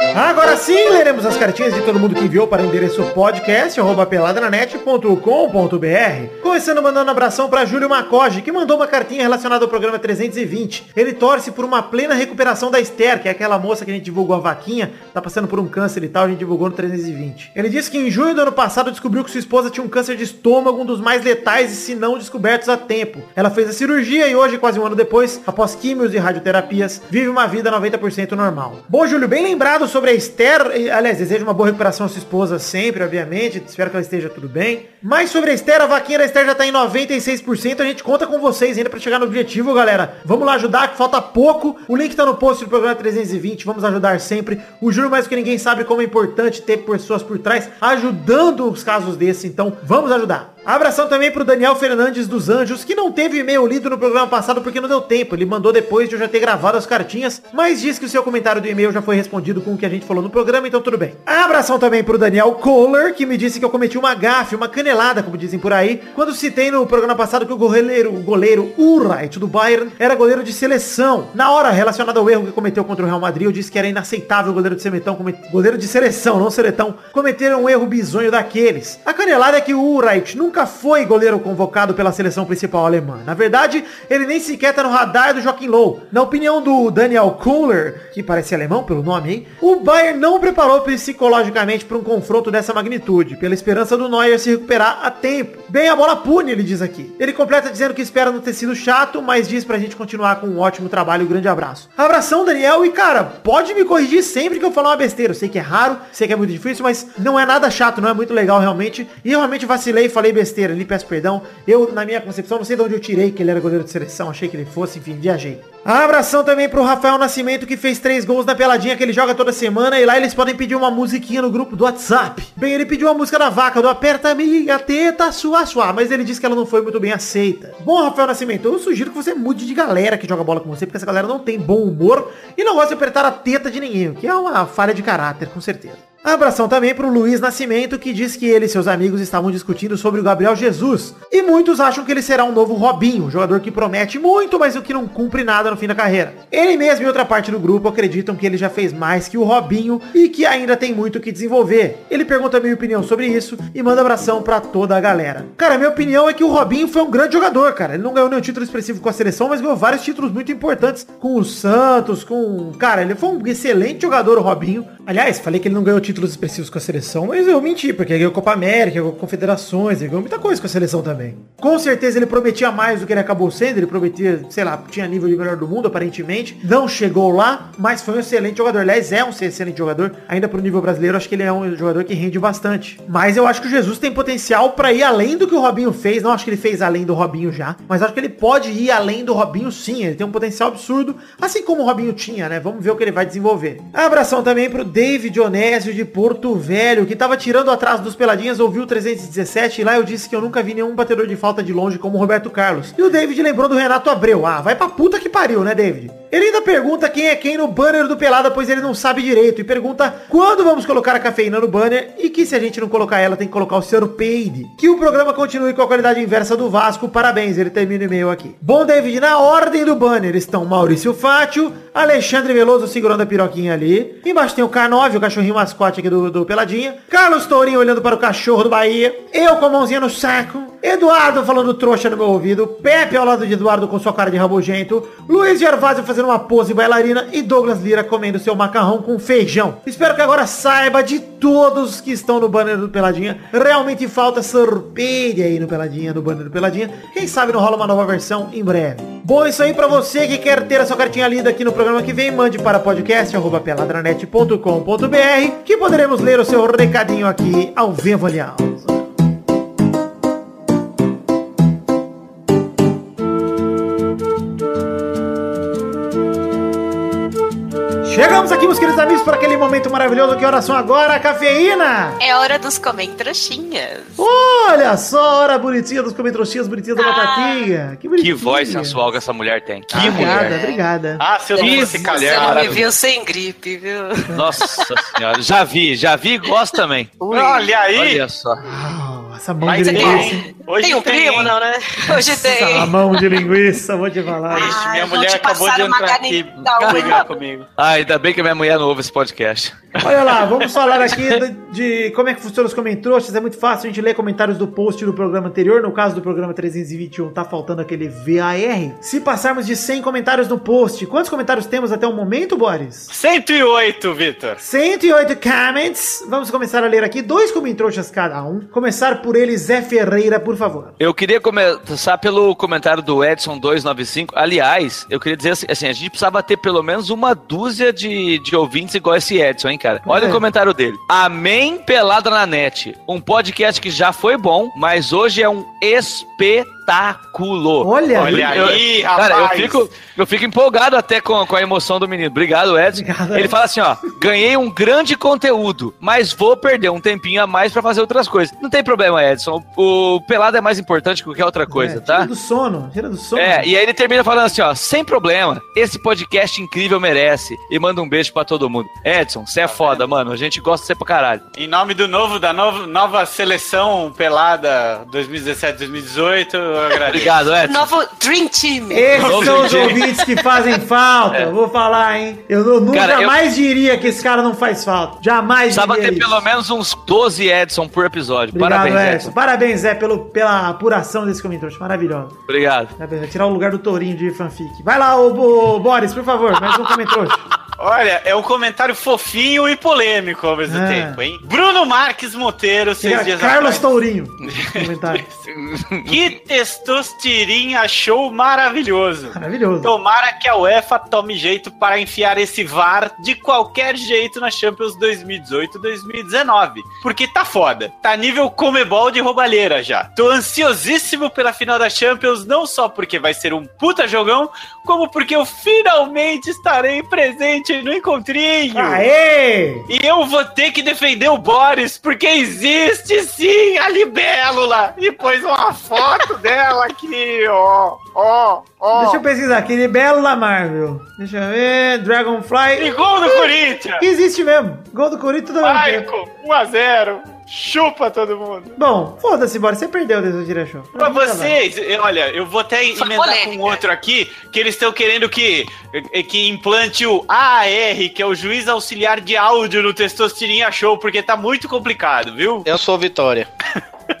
Agora sim, leremos as cartinhas de todo mundo que enviou para o endereço podcast, peladranet.com.br. Começando mandando um abração para Júlio Macoge, que mandou uma cartinha relacionada ao programa 320. Ele torce por uma plena recuperação da Esther, que é aquela moça que a gente divulgou a vaquinha, tá passando por um câncer e tal, a gente divulgou no 320. Ele disse que em junho do ano passado descobriu que sua esposa tinha um câncer de estômago, um dos mais letais e se não descobertos a tempo. Ela fez a cirurgia e hoje, quase um ano depois, após químios e radioterapias, vive uma vida 90% normal. Bom, Júlio, bem lembrado sobre a Esther, aliás, desejo uma boa recuperação à sua esposa sempre, obviamente, espero que ela esteja tudo bem. Mas sobre a Esther, a vaquinha da Esther já tá em 96%, a gente conta com vocês ainda para chegar no objetivo, galera. Vamos lá ajudar, que falta pouco. O link tá no post do programa 320, vamos ajudar sempre. O Júlio mais que ninguém sabe como é importante ter pessoas por trás ajudando os casos desses, então vamos ajudar. Abração também pro Daniel Fernandes dos Anjos, que não teve e-mail lido no programa passado porque não deu tempo. Ele mandou depois de eu já ter gravado as cartinhas, mas disse que o seu comentário do e-mail já foi respondido com o que a gente falou no programa, então tudo bem. Abração também pro Daniel Kohler, que me disse que eu cometi uma gafe, uma canelada, como dizem por aí, quando citei no programa passado que o goleiro, o goleiro do Bayern era goleiro de seleção. Na hora, relacionado ao erro que cometeu contra o Real Madrid, eu disse que era inaceitável o goleiro de seletão, goleiro de seleção, não seletão, cometer um erro bizonho daqueles. A canelada é que o Urrait nunca foi goleiro convocado pela seleção principal alemã. Na verdade, ele nem sequer tá no radar do Joaquim Low. Na opinião do Daniel Kohler, que parece alemão pelo nome, hein? O Bayern não preparou psicologicamente para um confronto dessa magnitude, pela esperança do Neuer se recuperar a tempo. Bem, a bola pune, ele diz aqui. Ele completa dizendo que espera não ter sido chato, mas diz pra gente continuar com um ótimo trabalho um grande abraço. Abração, Daniel, e cara, pode me corrigir sempre que eu falar uma besteira. Eu sei que é raro, sei que é muito difícil, mas não é nada chato, não é muito legal realmente. E realmente vacilei e falei besteira ali, peço perdão. Eu, na minha concepção, não sei de onde eu tirei que ele era goleiro de seleção, achei que ele fosse, enfim, viajei. Abração também pro Rafael Nascimento, que fez três gols na peladinha que ele joga toda semana. E lá eles podem pedir uma musiquinha no grupo do WhatsApp. Bem, ele pediu uma música da vaca, do Aperta Minha Teta Sua Sua. Mas ele disse que ela não foi muito bem aceita. Bom, Rafael Nascimento, eu sugiro que você mude de galera que joga bola com você, porque essa galera não tem bom humor e não gosta de apertar a teta de ninguém, que é uma falha de caráter, com certeza. Abração também pro Luiz Nascimento, que diz que ele e seus amigos estavam discutindo sobre o Gabriel Jesus. E muitos acham que ele será um novo Robinho, um jogador que promete muito, mas o que não cumpre nada no fim da carreira. Ele mesmo e outra parte do grupo acreditam que ele já fez mais que o Robinho e que ainda tem muito que desenvolver. Ele pergunta a minha opinião sobre isso e manda abração pra toda a galera. Cara, minha opinião é que o Robinho foi um grande jogador, cara. Ele não ganhou nenhum título expressivo com a seleção, mas ganhou vários títulos muito importantes com o Santos, com... Cara, ele foi um excelente jogador, o Robinho. Aliás, falei que ele não ganhou títulos expressivos com a seleção, mas eu menti, porque ele ganhou Copa América, ganhou Confederações, ele ganhou muita coisa com a seleção também. Com certeza ele prometia mais do que ele acabou sendo, ele prometia, sei lá, tinha nível de melhor do mundo, aparentemente. Não chegou lá, mas foi um excelente jogador. Aliás, é um excelente jogador. Ainda pro nível brasileiro, acho que ele é um jogador que rende bastante. Mas eu acho que o Jesus tem potencial para ir além do que o Robinho fez. Não acho que ele fez além do Robinho já, mas acho que ele pode ir além do Robinho sim. Ele tem um potencial absurdo, assim como o Robinho tinha, né? Vamos ver o que ele vai desenvolver. Abração também pro David Onésio de Porto Velho, que tava tirando atrás dos peladinhas, ouviu o 317 e lá eu disse que eu nunca vi nenhum batedor de falta de longe como o Roberto Carlos. E o David lembrou do Renato Abreu. Ah, vai pra puta que pariu, né, David? Ele ainda pergunta quem é quem no banner do Pelada, pois ele não sabe direito. E pergunta quando vamos colocar a cafeína no banner e que se a gente não colocar ela, tem que colocar o Sr. Peide. Que o programa continue com a qualidade inversa do Vasco. Parabéns, ele termina o e-mail aqui. Bom, David, na ordem do banner estão Maurício Fátio, Alexandre Veloso segurando a piroquinha ali. Embaixo tem o K9, o cachorrinho mascote aqui do, do Peladinha. Carlos Tourinho olhando para o cachorro do Bahia. Eu com a mãozinha no saco. Eduardo falando trouxa no meu ouvido. Pepe ao lado de Eduardo com sua cara de rabugento. Luiz Gervásio fazendo uma pose bailarina. E Douglas Lira comendo seu macarrão com feijão. Espero que agora saiba de todos que estão no banner do Peladinha. Realmente falta sorpede aí no Peladinha, no banner do Peladinha. Quem sabe não rola uma nova versão em breve. Bom, isso aí pra você que quer ter a sua cartinha lida aqui no programa que vem, mande para podcast.peladranet.com.br que poderemos ler o seu recadinho aqui ao vivo, aliás. Chegamos aqui, meus queridos amigos, para aquele momento maravilhoso. Que horas são agora? Cafeína! É hora dos comentroxinhas. Olha só a hora bonitinha dos comentroxinhas, bonitinhas da Ah. batatinha. Que Que bonitinha. voz sensual que essa mulher tem. Que Obrigada, mulher. obrigada. Ah, se eu não fosse Você calhar, não me viu sem gripe, viu? Nossa senhora. Já vi, já vi e gosto também. Olha aí! Olha só. Essa mão Mas de linguiça. tem, hoje tem um primo, não, né? Hoje tem. Essa mão de linguiça, vou te falar. Ixi, Ah, minha mulher acabou de uma entrar aqui caneta, uma. brigar comigo. Ah, ainda bem que a minha mulher não ouve esse podcast. Olha lá, vamos falar aqui de, de como é que funciona os comentários. É muito fácil, a gente lê comentários do post do programa anterior. No caso do programa 321, tá faltando aquele VAR. Se passarmos de 100 comentários no post, quantos comentários temos até o momento, Boris? 108, Vitor. 108 comments. Vamos começar a ler aqui dois comentários cada um. Começar por ele, Zé Ferreira, por favor. Eu queria começar pelo comentário do Edson295. Aliás, eu queria dizer assim, assim, a gente precisava ter pelo menos uma dúzia de, de ouvintes igual esse Edson, hein, cara? Olha É. o comentário dele. Amém Pelada na Net. Um podcast que já foi bom, mas hoje é um espetáculo. Olha, Olha Eu- aí, Cara, eu rapaz. fico, eu fico empolgado até com, com a emoção do menino. Obrigado, Edson. Obrigado, Ele Edson. fala assim, ó, ganhei um grande conteúdo, mas vou perder um tempinho a mais pra fazer outras coisas. Não tem problema, Edson. O, o pelado é mais importante que qualquer outra coisa, É, tá? Tira do sono, tira do sono. É, e aí ele termina falando assim, ó, sem problema, esse podcast incrível merece. E manda um beijo pra todo mundo. Edson, você é foda, mano. A gente gosta de você pra caralho. Em nome do novo, da nova, nova seleção pelada 2017-2018, eu agradeço. Obrigado, Edson. Novo Dream Team. Esses Vamos são os ouvintes que fazem falta. Eu Vou falar, hein? Eu, eu nunca Cara, eu- jamais diria que esse cara não faz falta. Jamais Precisava diria ter isso. pelo menos uns 12 Edson por episódio. Obrigado, Parabéns, Edson. Edson. Parabéns, Zé, pelo, pela apuração desse comentário. Maravilhoso. Obrigado. Parabéns. Vai tirar o lugar do Tourinho de fanfic. Vai lá, ô, ô, Boris, por favor, mais um comentário. Olha, é um comentário fofinho e polêmico ao mesmo Ah. tempo, hein? Bruno Marques Monteiro, seis dias Carlos atrás. Tourinho. Comentário. Que testostirinha show maravilhoso. Maravilhoso. Tomara que a UEFA tome jeito para enfiar esse VAR de qualquer jeito na Champions 2018-2019. Porque tá foda. Tá nível Comebol de roubalheira já. Tô ansiosíssimo pela final da Champions, não só porque vai ser um puta jogão, como porque eu finalmente estarei presente no encontrinho. Aê! E eu vou ter que defender o Boris, porque existe sim a libélula e pôs uma foto dela aqui, ó. Ó, ó. Deixa eu pesquisar aqui, Libélula Marvel. Deixa eu ver, Dragonfly. E gol do Corinthians! Existe mesmo. Gol do Corinthians. Maicon, 1x0. Chupa todo mundo. Bom, foda-se, bora. Você perdeu desde o direção. Pra vocês, eu- olha, eu vou até Foi emendar polêmica. com outro aqui, que eles estão querendo que, que implante o AR, que é o juiz auxiliar de áudio no Testosterinha Show, porque tá muito complicado, viu? Eu sou Vitória.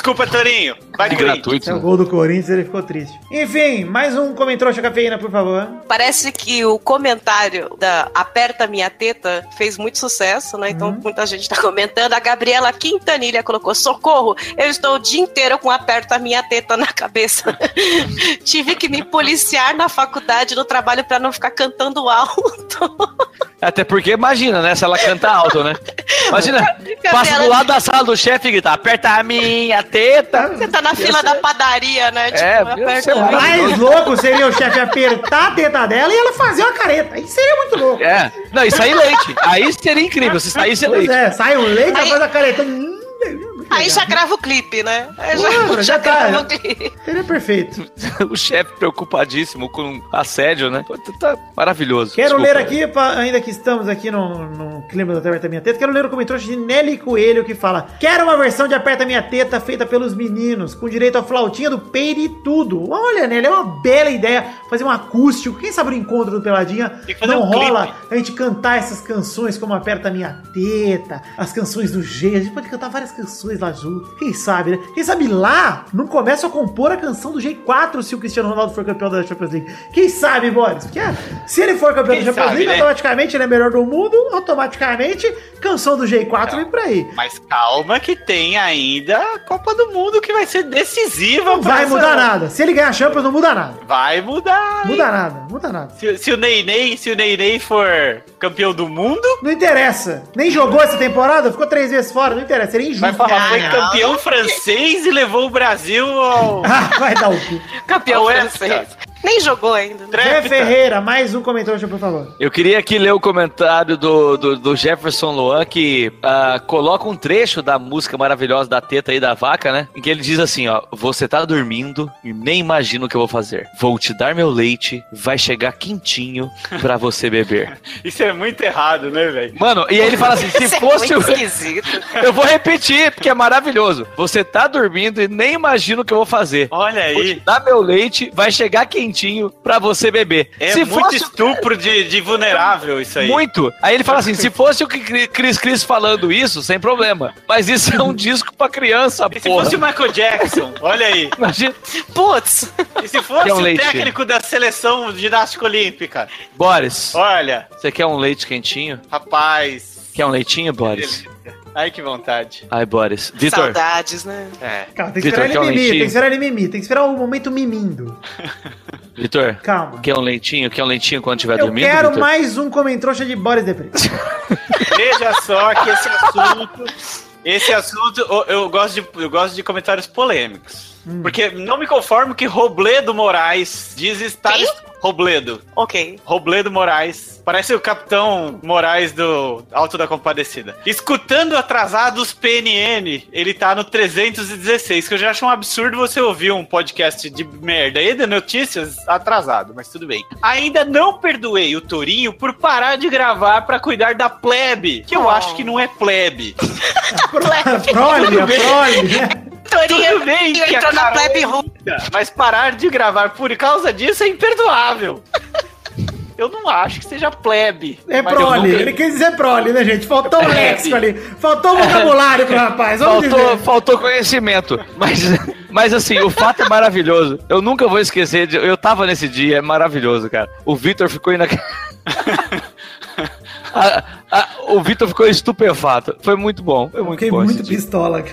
Desculpa, Torinho. Vai de Corinthians. gratuito. É o gol do Corinthians, ele ficou triste. Enfim, mais um comentário cafeína, por favor. Parece que o comentário da Aperta Minha Teta fez muito sucesso, né? Então muita gente tá comentando. A Gabriela Quintanilha colocou: Socorro, eu estou o dia inteiro com Aperta Minha Teta na cabeça. Tive que me policiar na faculdade, no trabalho, pra não ficar cantando alto. Até porque, imagina, né? Se ela canta alto, né? Imagina, passa do lado da sala do chefe e grita, aperta a minha teta. Você tá na fila da padaria, né? É, ia aperta ser muito- Mais louco seria o chefe apertar a teta dela e ela fazer uma careta. Aí seria muito louco. É, não, e sair leite. Aí seria incrível, se saísse Pois leite. é, sai um leite, ela Aí- faz a careta. Hum, Aí já grava o clipe, né? Aí Claro, já tá. grava o clipe. Seria perfeito. O chefe preocupadíssimo com assédio, né? Pô, Tá maravilhoso. Quero Desculpa. ler aqui, pa- ainda que estamos aqui no, no clima do Aperta Minha Teta, quero ler o comentário de Nelly Coelho que fala: Quero uma versão de Aperta Minha Teta feita pelos meninos, com direito à flautinha do peito e tudo. Olha, Nelly, é uma bela ideia fazer um acústico. Quem sabe no encontro do Peladinha não um rola clipe. a gente cantar essas canções como Aperta Minha Teta, as canções do G. A gente pode cantar várias canções lá junto. Quem sabe, né? Quem sabe lá não começa a compor a canção do G4 se o Cristiano Ronaldo for campeão da Champions League. Quem sabe, Boris? Porque ah, se ele for campeão Quem da Champions sabe, League, né? automaticamente ele é melhor do mundo, automaticamente canção do G4 vem por aí. Mas calma que tem ainda a Copa do Mundo que vai ser decisiva. Não pra vai essa- mudar nada. Se ele ganhar a Champions, não muda nada. Vai mudar. hein? Muda nada, muda nada. Se, se o Ney Ney, se o Ney Ney for campeão do mundo, Não interessa. Nem jogou essa temporada, ficou três vezes fora, não interessa. Seria injusto. vai falar foi campeão francês e levou o Brasil ao Ah, vai dar o cu. Campeão é, francês. Nem jogou ainda. né? Trépida. Ferreira, mais um comentário, por favor. Eu queria aqui ler o comentário do, do, do Jefferson Luan, que ah, coloca um trecho da música maravilhosa da teta aí da vaca, né? Em que ele diz assim, ó, você tá dormindo e nem imagina o que eu vou fazer. Vou te dar meu leite, vai chegar quentinho pra você beber. Isso é muito errado, né, velho? Mano, e aí ele fala assim, se Isso é fosse muito o... esquisito. Eu vou repetir, porque é maravilhoso. Você tá dormindo e nem imagina o que eu vou fazer. Olha Vou te aí. dar meu leite, vai chegar quentinho pra você beber. É Se muito fosse estupro de, de vulnerável isso aí. Muito. Aí ele fala assim: se fosse o Cris Cris falando isso, sem problema. Mas isso é um disco pra criança, E se porra. fosse o Michael Jackson? Olha aí. Imagina. Putz. E se fosse um o leite? técnico da seleção de ginástica olímpica? Boris, Olha, você quer um leite quentinho? rapaz. Quer um leitinho, Boris? Ai, que vontade. Ai, Boris. Vitor, Saudades, né? É. Calma, tem que Vitor, esperar ele um mimir, tem que esperar ele mimir, tem que esperar o momento mimindo. Vitor, Calma. quer um leitinho? Quer um leitinho quando estiver Eu dormindo? quero Vitor? mais um comentrouxa de Boris Depré. Veja só que esse assunto. Esse assunto, eu, eu gosto de, eu gosto de comentários polêmicos. Hum. Porque não me conformo que Robledo Moraes diz estar. Quem? Robledo. Ok. Robledo Moraes. Parece o capitão Moraes do Alto da Compadecida. Escutando atrasados PNN, ele tá no 316, que eu já acho um absurdo você ouvir um podcast de merda aí de notícias atrasado, mas tudo bem. Ainda não perdoei o Torinho por parar de gravar pra cuidar da plebe, que eu Oh. acho que não é plebe. Prole, a prole, né? Torinho Tudo bem que entrou a na plebe ru- Mas parar de gravar por causa disso é imperdoável. Eu não acho que seja plebe. É prole, nunca- ele quis dizer prole, né, gente? Faltou um É, léxico ali, faltou um vocabulário pro rapaz, vamos Faltou, dizer. faltou conhecimento. Mas, mas assim, o fato é maravilhoso. Eu nunca vou esquecer. De, eu tava nesse dia, é maravilhoso, cara. O Vitor ficou indo. A- a- o Vitor ficou estupefato. Foi muito bom. Foi muito Fiquei bom. muito pistola.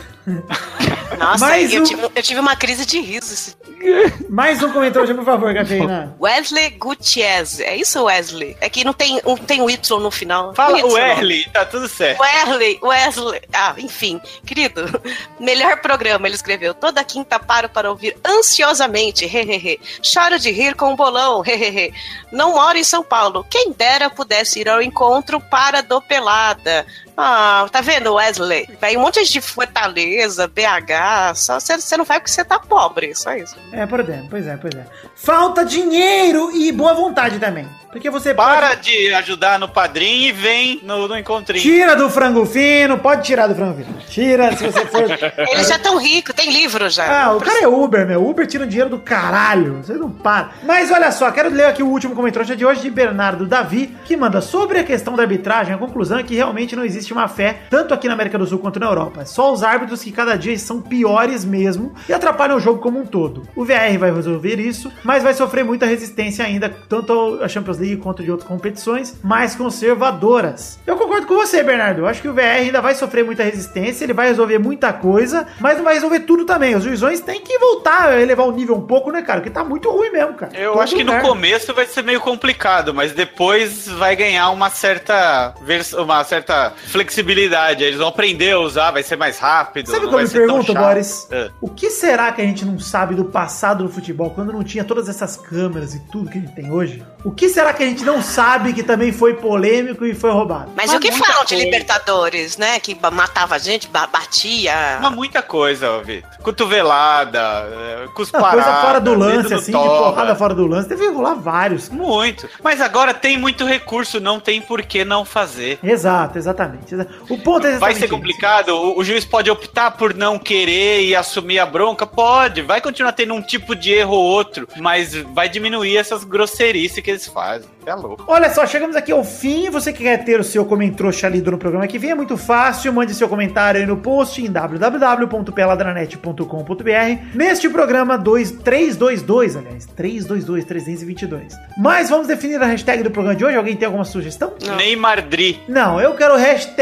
Nossa, Mais eu, um- tive, eu tive uma crise de riso. Mais um comentário, por favor, Cafeína. Wesley Gutierrez. É isso, Wesley? É que não tem, não tem o Y no final. Fala o. Erle, tá tudo certo. Wesley, Wesley. Ah, enfim, querido, melhor programa, ele escreveu. Toda quinta paro para ouvir ansiosamente, hehehe. Choro de rir com o bolão, hehehe. Não moro em São Paulo. Quem dera pudesse ir ao encontro para do Pelada. Ah, tá vendo, Wesley? Vai um monte de Fortaleza, BH, só você não vai porque você tá pobre, só isso. É, por exemplo, pois é, pois é. Falta dinheiro e boa vontade também. Porque você Para pode... de ajudar no padrinho e vem no, no encontrinho. Tira do frango fino, pode tirar do frango fino. Tira se você for. Eles já estão ricos, tem livro já. Ah, o cara é Uber, meu. Uber tira o dinheiro do caralho. Você não para. Mas olha só, quero ler aqui o último comentário de hoje de Bernardo Davi, que manda sobre a questão da arbitragem. A conclusão é que realmente não existe uma fé, tanto aqui na América do Sul quanto na Europa. É só os árbitros que cada dia são piores mesmo e atrapalham o jogo como um todo. O VR vai resolver isso, mas vai sofrer muita resistência ainda, tanto a Champions League quanto de outras competições mais conservadoras. Eu concordo com você, Bernardo. Eu acho que o VR ainda vai sofrer muita resistência, ele vai resolver muita coisa, mas não vai resolver tudo também. Os juizões têm que voltar a elevar o nível um pouco, né, cara? Porque tá muito ruim mesmo, cara. Eu Todo acho que no começo vai ser meio complicado, mas depois vai ganhar uma certa uma certa flexibilidade. Eles vão aprender a usar, vai ser mais rápido. Sabe o que eu me pergunto. Boris? É. O que será que a gente não sabe do passado do futebol, quando não tinha todas essas câmeras e tudo que a gente tem hoje? O que será que a gente não sabe que também foi polêmico e foi roubado? Mas o que falam de. Libertadores, né? Que matava a gente, ba- batia. Mas muita coisa, Vitor. Cotovelada, Não, cusparada. coisa fora do lance, assim, de porrada fora do lance. Deve rolar vários. Muito. Mas agora tem muito recurso, não tem por que não fazer. Exato, exatamente. O ponto é Vai ser complicado? O, o juiz pode optar por não querer e assumir a bronca? Pode. Vai continuar tendo um tipo de erro ou outro, mas vai diminuir essas grosserices que eles fazem. É louco. Olha só, chegamos aqui ao fim. Você que quer ter o seu comentrouxa lido no programa que vem, é muito fácil. Mande seu comentário aí no post em www.peladranet.com.br. Neste programa 2, 322, aliás, 322, 322. Mas vamos definir a hashtag do programa de hoje. Alguém tem alguma sugestão? Neymar Dri. Não, eu quero hashtag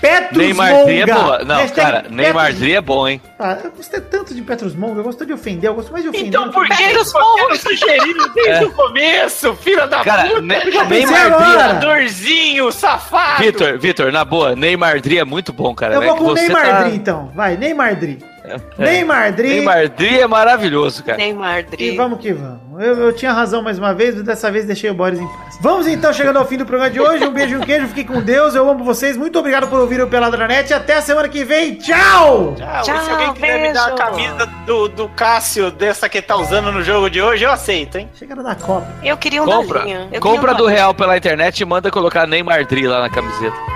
Petrus Neymar Dri é Monga. boa. Não, Hashtag cara, Neymar Petrus- Dri é bom, hein? Ah, eu gostei tanto de Petrus Monga, eu gosto de ofender, eu gosto mais de ofender. Então por que- eles sugeriram desde o começo, filha da Cara, puta? Ne- pensei Neymar agora. Dri. Jogadorzinho, safado. Vitor, Vitor, na boa, Neymar Dri é muito bom, cara. Eu É vou com o você Neymar tá- Dri, então. Vai, Neymar Dri. É. Neymar Dri. Neymar Dri é maravilhoso, cara. Neymar E Dri. vamos que vamos. Eu, eu tinha razão mais uma vez, mas dessa vez deixei o Boris em paz. Vamos então chegando ao fim do programa de hoje. Um beijo e um queijo. Fiquem com Deus. Eu amo vocês. Muito obrigado por ouvir o Peladranet. Até a semana que vem. Tchau! Tchau. Tchau, E se alguém quiser me dar a camisa do, do Cássio, dessa que tá usando no jogo de hoje, eu aceito, hein? Chegaram da Copa. Eu queria um Compra, compra queria um do. Real pela internet e manda colocar Neymar Dri lá na camiseta.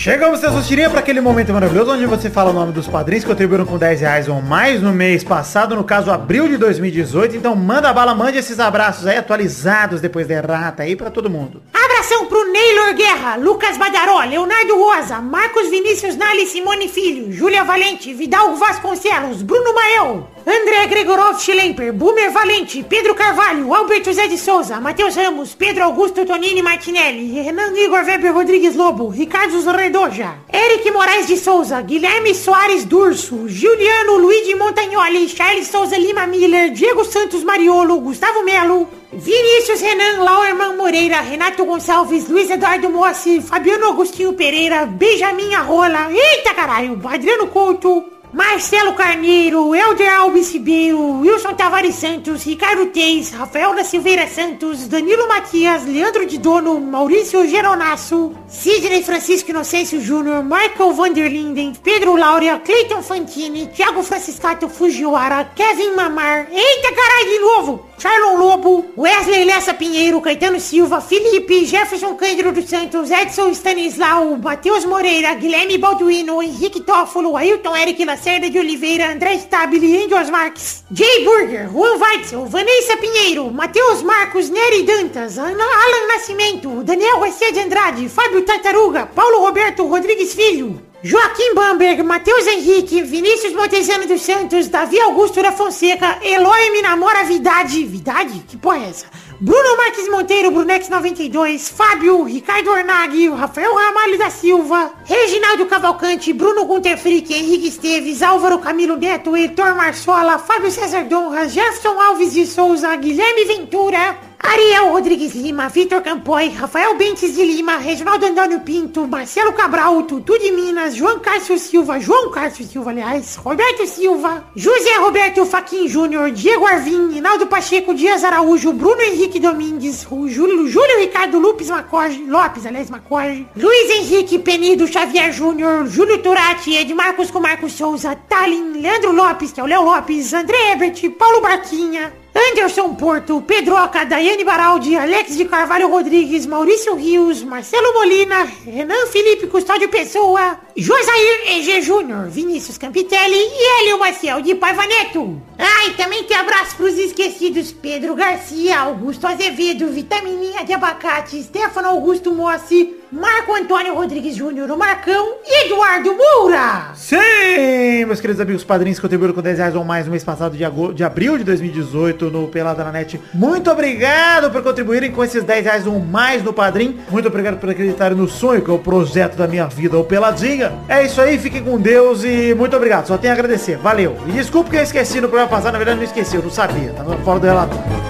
Chegamos, Testostirinha, para aquele momento maravilhoso onde você fala o nome dos padrinhos que contribuíram com 10 reais ou mais no mês passado, no caso, abril de 2018. Então manda bala, mande esses abraços aí atualizados depois da errata aí pra todo mundo. Abração pro Neylor Guerra, Lucas Badaró, Leonardo Rosa, Marcos Vinícius Nali Simone Filho, Júlia Valente, Vidal Vasconcelos, Bruno Mael, André Gregorov Schlemper, Boomer Valente, Pedro Carvalho, Alberto José de Souza, Matheus Ramos, Pedro Augusto Tonini Martinelli, Renan Igor Weber Rodrigues Lobo, Ricardo Zorredoja, Eric Moraes de Souza, Guilherme Soares Durso, Juliano Luigi Montagnoli, Charles Souza Lima Miller, Diego Santos Mariolo, Gustavo Melo, Vinícius Renan, Lauerman Moreira, Renato Gonçalves, Luiz Eduardo Mossi, Fabiano Agostinho Pereira, Benjamin Arrola, eita caralho, Adriano Couto, Marcelo Carneiro, Helder Alves Ribeiro, Wilson Tavares Santos, Ricardo Teis, Rafael da Silveira Santos, Danilo Matias, Leandro de Dono, Maurício Geronasso, Sidney Francisco Inocêncio Júnior, Michael Vanderlinden, Pedro Laura, Cleiton Fantini, Thiago Franciscato Fujiwara, Kevin Mamar, eita caralho de novo! Charlon Lobo, Wesley Lessa Pinheiro, Caetano Silva, Felipe, Jefferson Cândido dos Santos, Edson Stanislau, Matheus Moreira, Guilherme Balduino, Henrique Toffolo, Ailton Eric Lacerda de Oliveira, André Stabile, Angels Marques, Jay Burger, Juan Weitzel, Vanessa Pinheiro, Matheus Marcos, Nery Dantas, Alan Nascimento, Daniel Garcia de Andrade, Fábio Tartaruga, Paulo Roberto Rodrigues Filho, Joaquim Bamberg, Matheus Henrique, Vinícius Montezano dos Santos, Davi Augusto da Fonseca, Eloy me namora Vidade. Vidade? Que porra é essa? Bruno Marques Monteiro, Brunex 92, Fábio, Ricardo Ornag, Rafael Ramalho da Silva, Reginaldo Cavalcante, Bruno Gunter Frick, Henrique Esteves, Álvaro Camilo Neto, Heitor Marçola, Fábio César Donra, Jefferson Alves de Souza, Guilherme Ventura, Ariel Rodrigues Lima, Vitor Campoy, Rafael Bentes de Lima, Reginaldo Antônio Pinto, Marcelo Cabral, Tutu de Minas, João Cássio Silva, João Cássio Silva, aliás, Roberto Silva, José Roberto Faquin Júnior, Diego Arvim, Hinaldo Pacheco, Dias Araújo, Bruno Henrique Domingues, Júlio, Júlio Ricardo Lopes Macorge, Lopes, aliás, Macorge, Luiz Henrique Penido Xavier Júnior, Júlio Turati, Edmarcos com Marcos Souza, Talin, Leandro Lopes, que é o Léo Lopes, André Ebert, Paulo Barquinha, Anderson Porto, Pedroca, Daiane Baraldi, Alex de Carvalho Rodrigues, Maurício Rios, Marcelo Molina, Renan Felipe Custódio Pessoa, Josair EG Júnior, Vinícius Campitelli e Hélio Maciel de Paiva Neto. Ah, também tem abraço pros esquecidos Pedro Garcia, Augusto Azevedo, Vitamininha de Abacate, Stefano Augusto Mossi, Marco Antônio Rodrigues Júnior, o Marcão e Eduardo Moura. Sim, meus queridos amigos padrinhos que contribuíram com 10 reais ou mais no mês passado de, ago- de abril de 2018 no Pelada na Net. Muito obrigado por contribuírem com esses 10 reais ou mais no Padrim. Muito obrigado por acreditarem no sonho, que é o projeto da minha vida, o Peladinha. É isso aí, fiquem com Deus e muito obrigado. Só tenho a agradecer. Valeu. E desculpa que eu esqueci no programa passado, na verdade não esqueci, eu não sabia. Tava fora do relatório.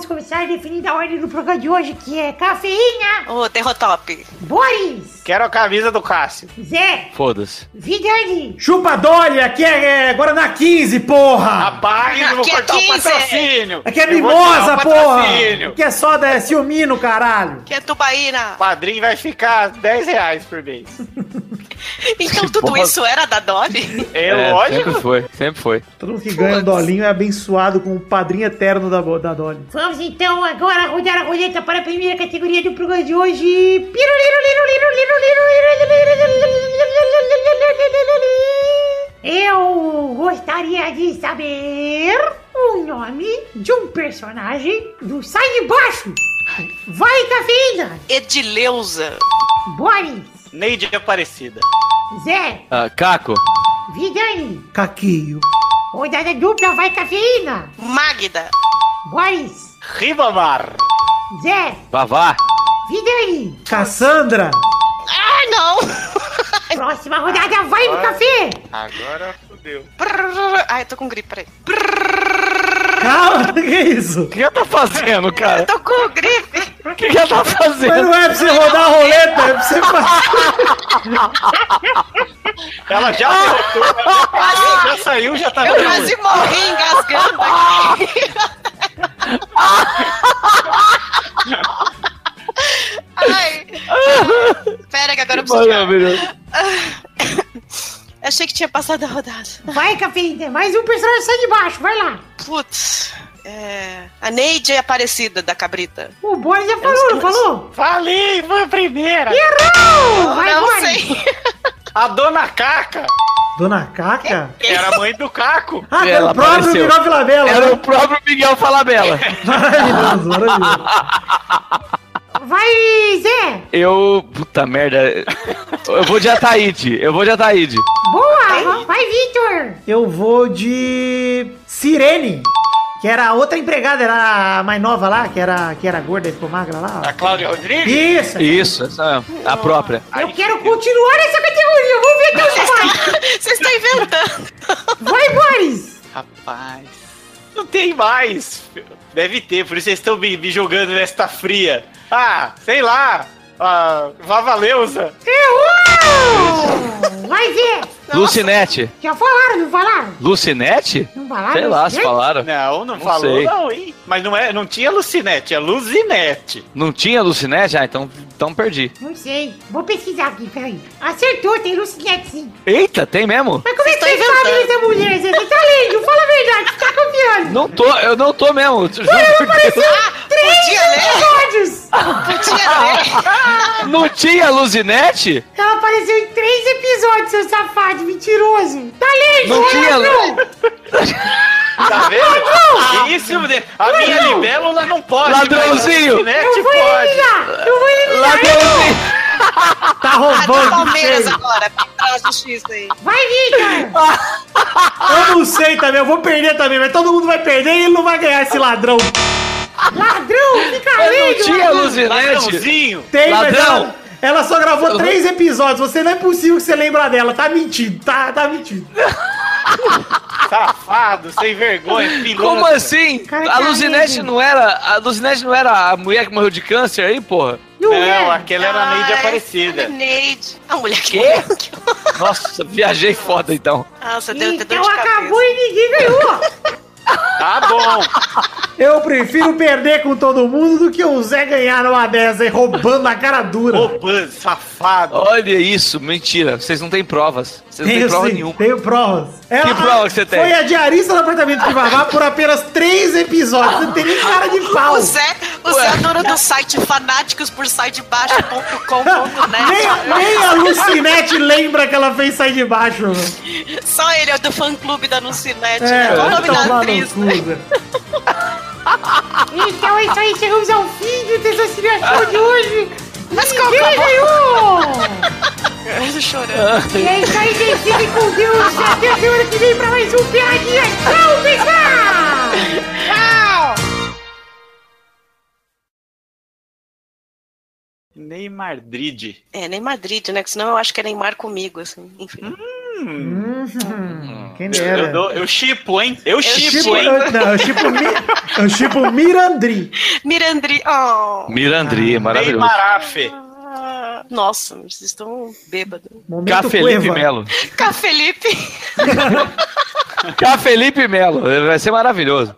Vamos começar definindo a ordem do programa de hoje, que é cafeína, Ô, Derrotop. Boris, Quero a camisa do Cássio. Zé, Foda-se. Vidani, Chupa Dolly, aqui é, é Guaraná 15, porra! Rapaz, eu vou Aqui é cortar o 15. patrocínio. Aqui é Eu mimosa, o porra! Aqui é soda, é ciúmino, caralho! Que é Tubaína. O padrinho vai ficar 10 reais por mês. Então tudo porra. isso era da Dolly? É, lógico. Sempre foi, sempre foi. Todo mundo que ganha um dolinho é abençoado com o padrinho eterno da, da Dolly. Vamos então agora rodar a roleta para a primeira categoria do programa de hoje. Eu gostaria de saber o nome de um personagem do Sai de Baixo. Vai, cafeína! Edileuza. Boris, Neide Aparecida. Zé, Ah, Caco, Vidani, Caquinho. rodada dupla, vai, cafeína! Magda. Boris, Ribamar. Zé, Vavá, Vidani! Cassandra. Ah, não! Próxima rodada, vai no café! Agora fodeu. Brrr. Ai, eu tô com gripe, peraí. Calma, que é isso? o que ela tá fazendo, cara? Eu tô com gripe. O que ela tá Mas fazendo? não é pra você rodar a roleta, é pra você fazer. Ela já derrotou, ela já, já saiu, já tá Eu quase morri engasgando aqui. Ai. Pera que agora eu preciso. Maravilhoso. Eu achei que tinha passado a rodada. Vai, cafeína! Mais um personagem sai de baixo, vai lá! Putz. É... A Neide é Aparecida da Cabrita. O Boris já falou, não falou? Falei, foi a primeira. Errou! Vai, não sei. A dona Caca Dona Caca? era a mãe do Caco. Ah, era o próprio apareceu. Miguel Filabella. Era né? o próprio Miguel Falabella. Maravilhoso, maravilhoso. Vai, Zé! Eu. Puta merda. Eu vou de Ataíde. Eu vou de Ataíde. Boa! Vai, Vitor! Eu vou de Sirene. Que era a outra empregada, era a mais nova lá, que era, que era gorda e ficou magra lá. A Cláudia Rodrigues. Isso! Isso, essa a própria. Eu quero continuar essa categoria! Vamos ver até onde vai! Você está inventando. Vai, Boris! Rapaz. Não tem mais. Deve ter, por isso vocês estão me, me jogando nesta fria. Ah, sei lá. A Vavaleusa. Errou! Vai, Zé! Lucinete. Já falaram, não falaram? Lucinete? Não falaram? Sei lá se falaram. Não, não, Não falou, sei. não, hein? Mas não, é, não tinha Lucinete, é Luzinete. Não tinha Lucinete? Ah, então então perdi. Não sei. Vou pesquisar aqui, peraí. Acertou, tem Lucinete sim. Eita, tem mesmo? Mas como é que você sabe inventando. essa mulher? Você tá lendo? Fala a verdade, você tá confiando. Não tô, eu não tô mesmo. Juro por Deus. Podia ler? Episódios. Podia ler? Não tinha Luzinete? Apareceu em três episódios, seu safado, mentiroso. Tá lendo? Não tinha. não. Tá vendo? Isso, a minha libélula não pode. Ladrãozinho. Mas Eu vou pode. eliminar. Eu vou eliminar. Ladrãozinho. Tá Ah, do roubando. Palmeiras feio. agora. Pra justiça aí. Vai, Victor. Eu não sei também, eu vou perder também, mas todo mundo vai perder e ele não vai ganhar esse ladrão. Ladrão, fica Mas não tinha ladrão. Luzinete. Ladrãozinho. Tem, mas Ladrão. ela, ela só gravou três episódios. Você não é possível que você lembra dela. Tá mentindo, tá, tá mentindo. Safado, sem vergonha, pilantra. Como assim? Cara, A Luzinete não era. A Luzinete não era a mulher que morreu de câncer aí, porra? um Não, é. aquela era a Neide Ai, Aparecida. Neide. A mulher que Quê? Nossa, viajei foda então. Nossa, deu até dor de cabeça. acabou e ninguém ganhou. Tá bom. Eu prefiro perder com todo mundo do que o Zé ganhar numa dessa aí, roubando a cara dura. Roubando, safado. Olha isso, mentira. Vocês não têm provas. Vocês não têm prova sim, nenhuma. tenho provas. Ela- Que prova que você tem? Foi a diarista do apartamento de Vavá por apenas três episódios. Você não tem nem cara de pau. O Zé, o Zé é dono do site fanáticos por sitebaixo.com.net. Nem, nem a Lucinete lembra que ela fez sair de baixo. Só ele é do fã clube da Nucinete. né? Qual o nome da tomar no atriz? Zé. Então é isso aí, chegamos ao fim do Show de hoje. Mas qual Ninguém ganhou! Eu tô chorando. E é isso aí, gente. Fiquem com Deus. Até semana que vem pra mais um Piadinha. Tchau, pessoal! Tchau! Neymar Dride. É, nem Madrid, né? Que senão eu acho que é Neymar comigo, assim. Enfim. Quem Eu, dera. dou- eu chipo, hein? Eu chipo, hein? eu, não, eu tipo, Mi- eu tipo Mirandri. Mirandri. Oh. Mirandri, maravilhoso. Neymarafe. Ah, Nossa, vocês estão bêbados. Momento Cá Felipe Cueva. Melo. Cá Felipe. Cá Felipe Melo. Vai ser maravilhoso.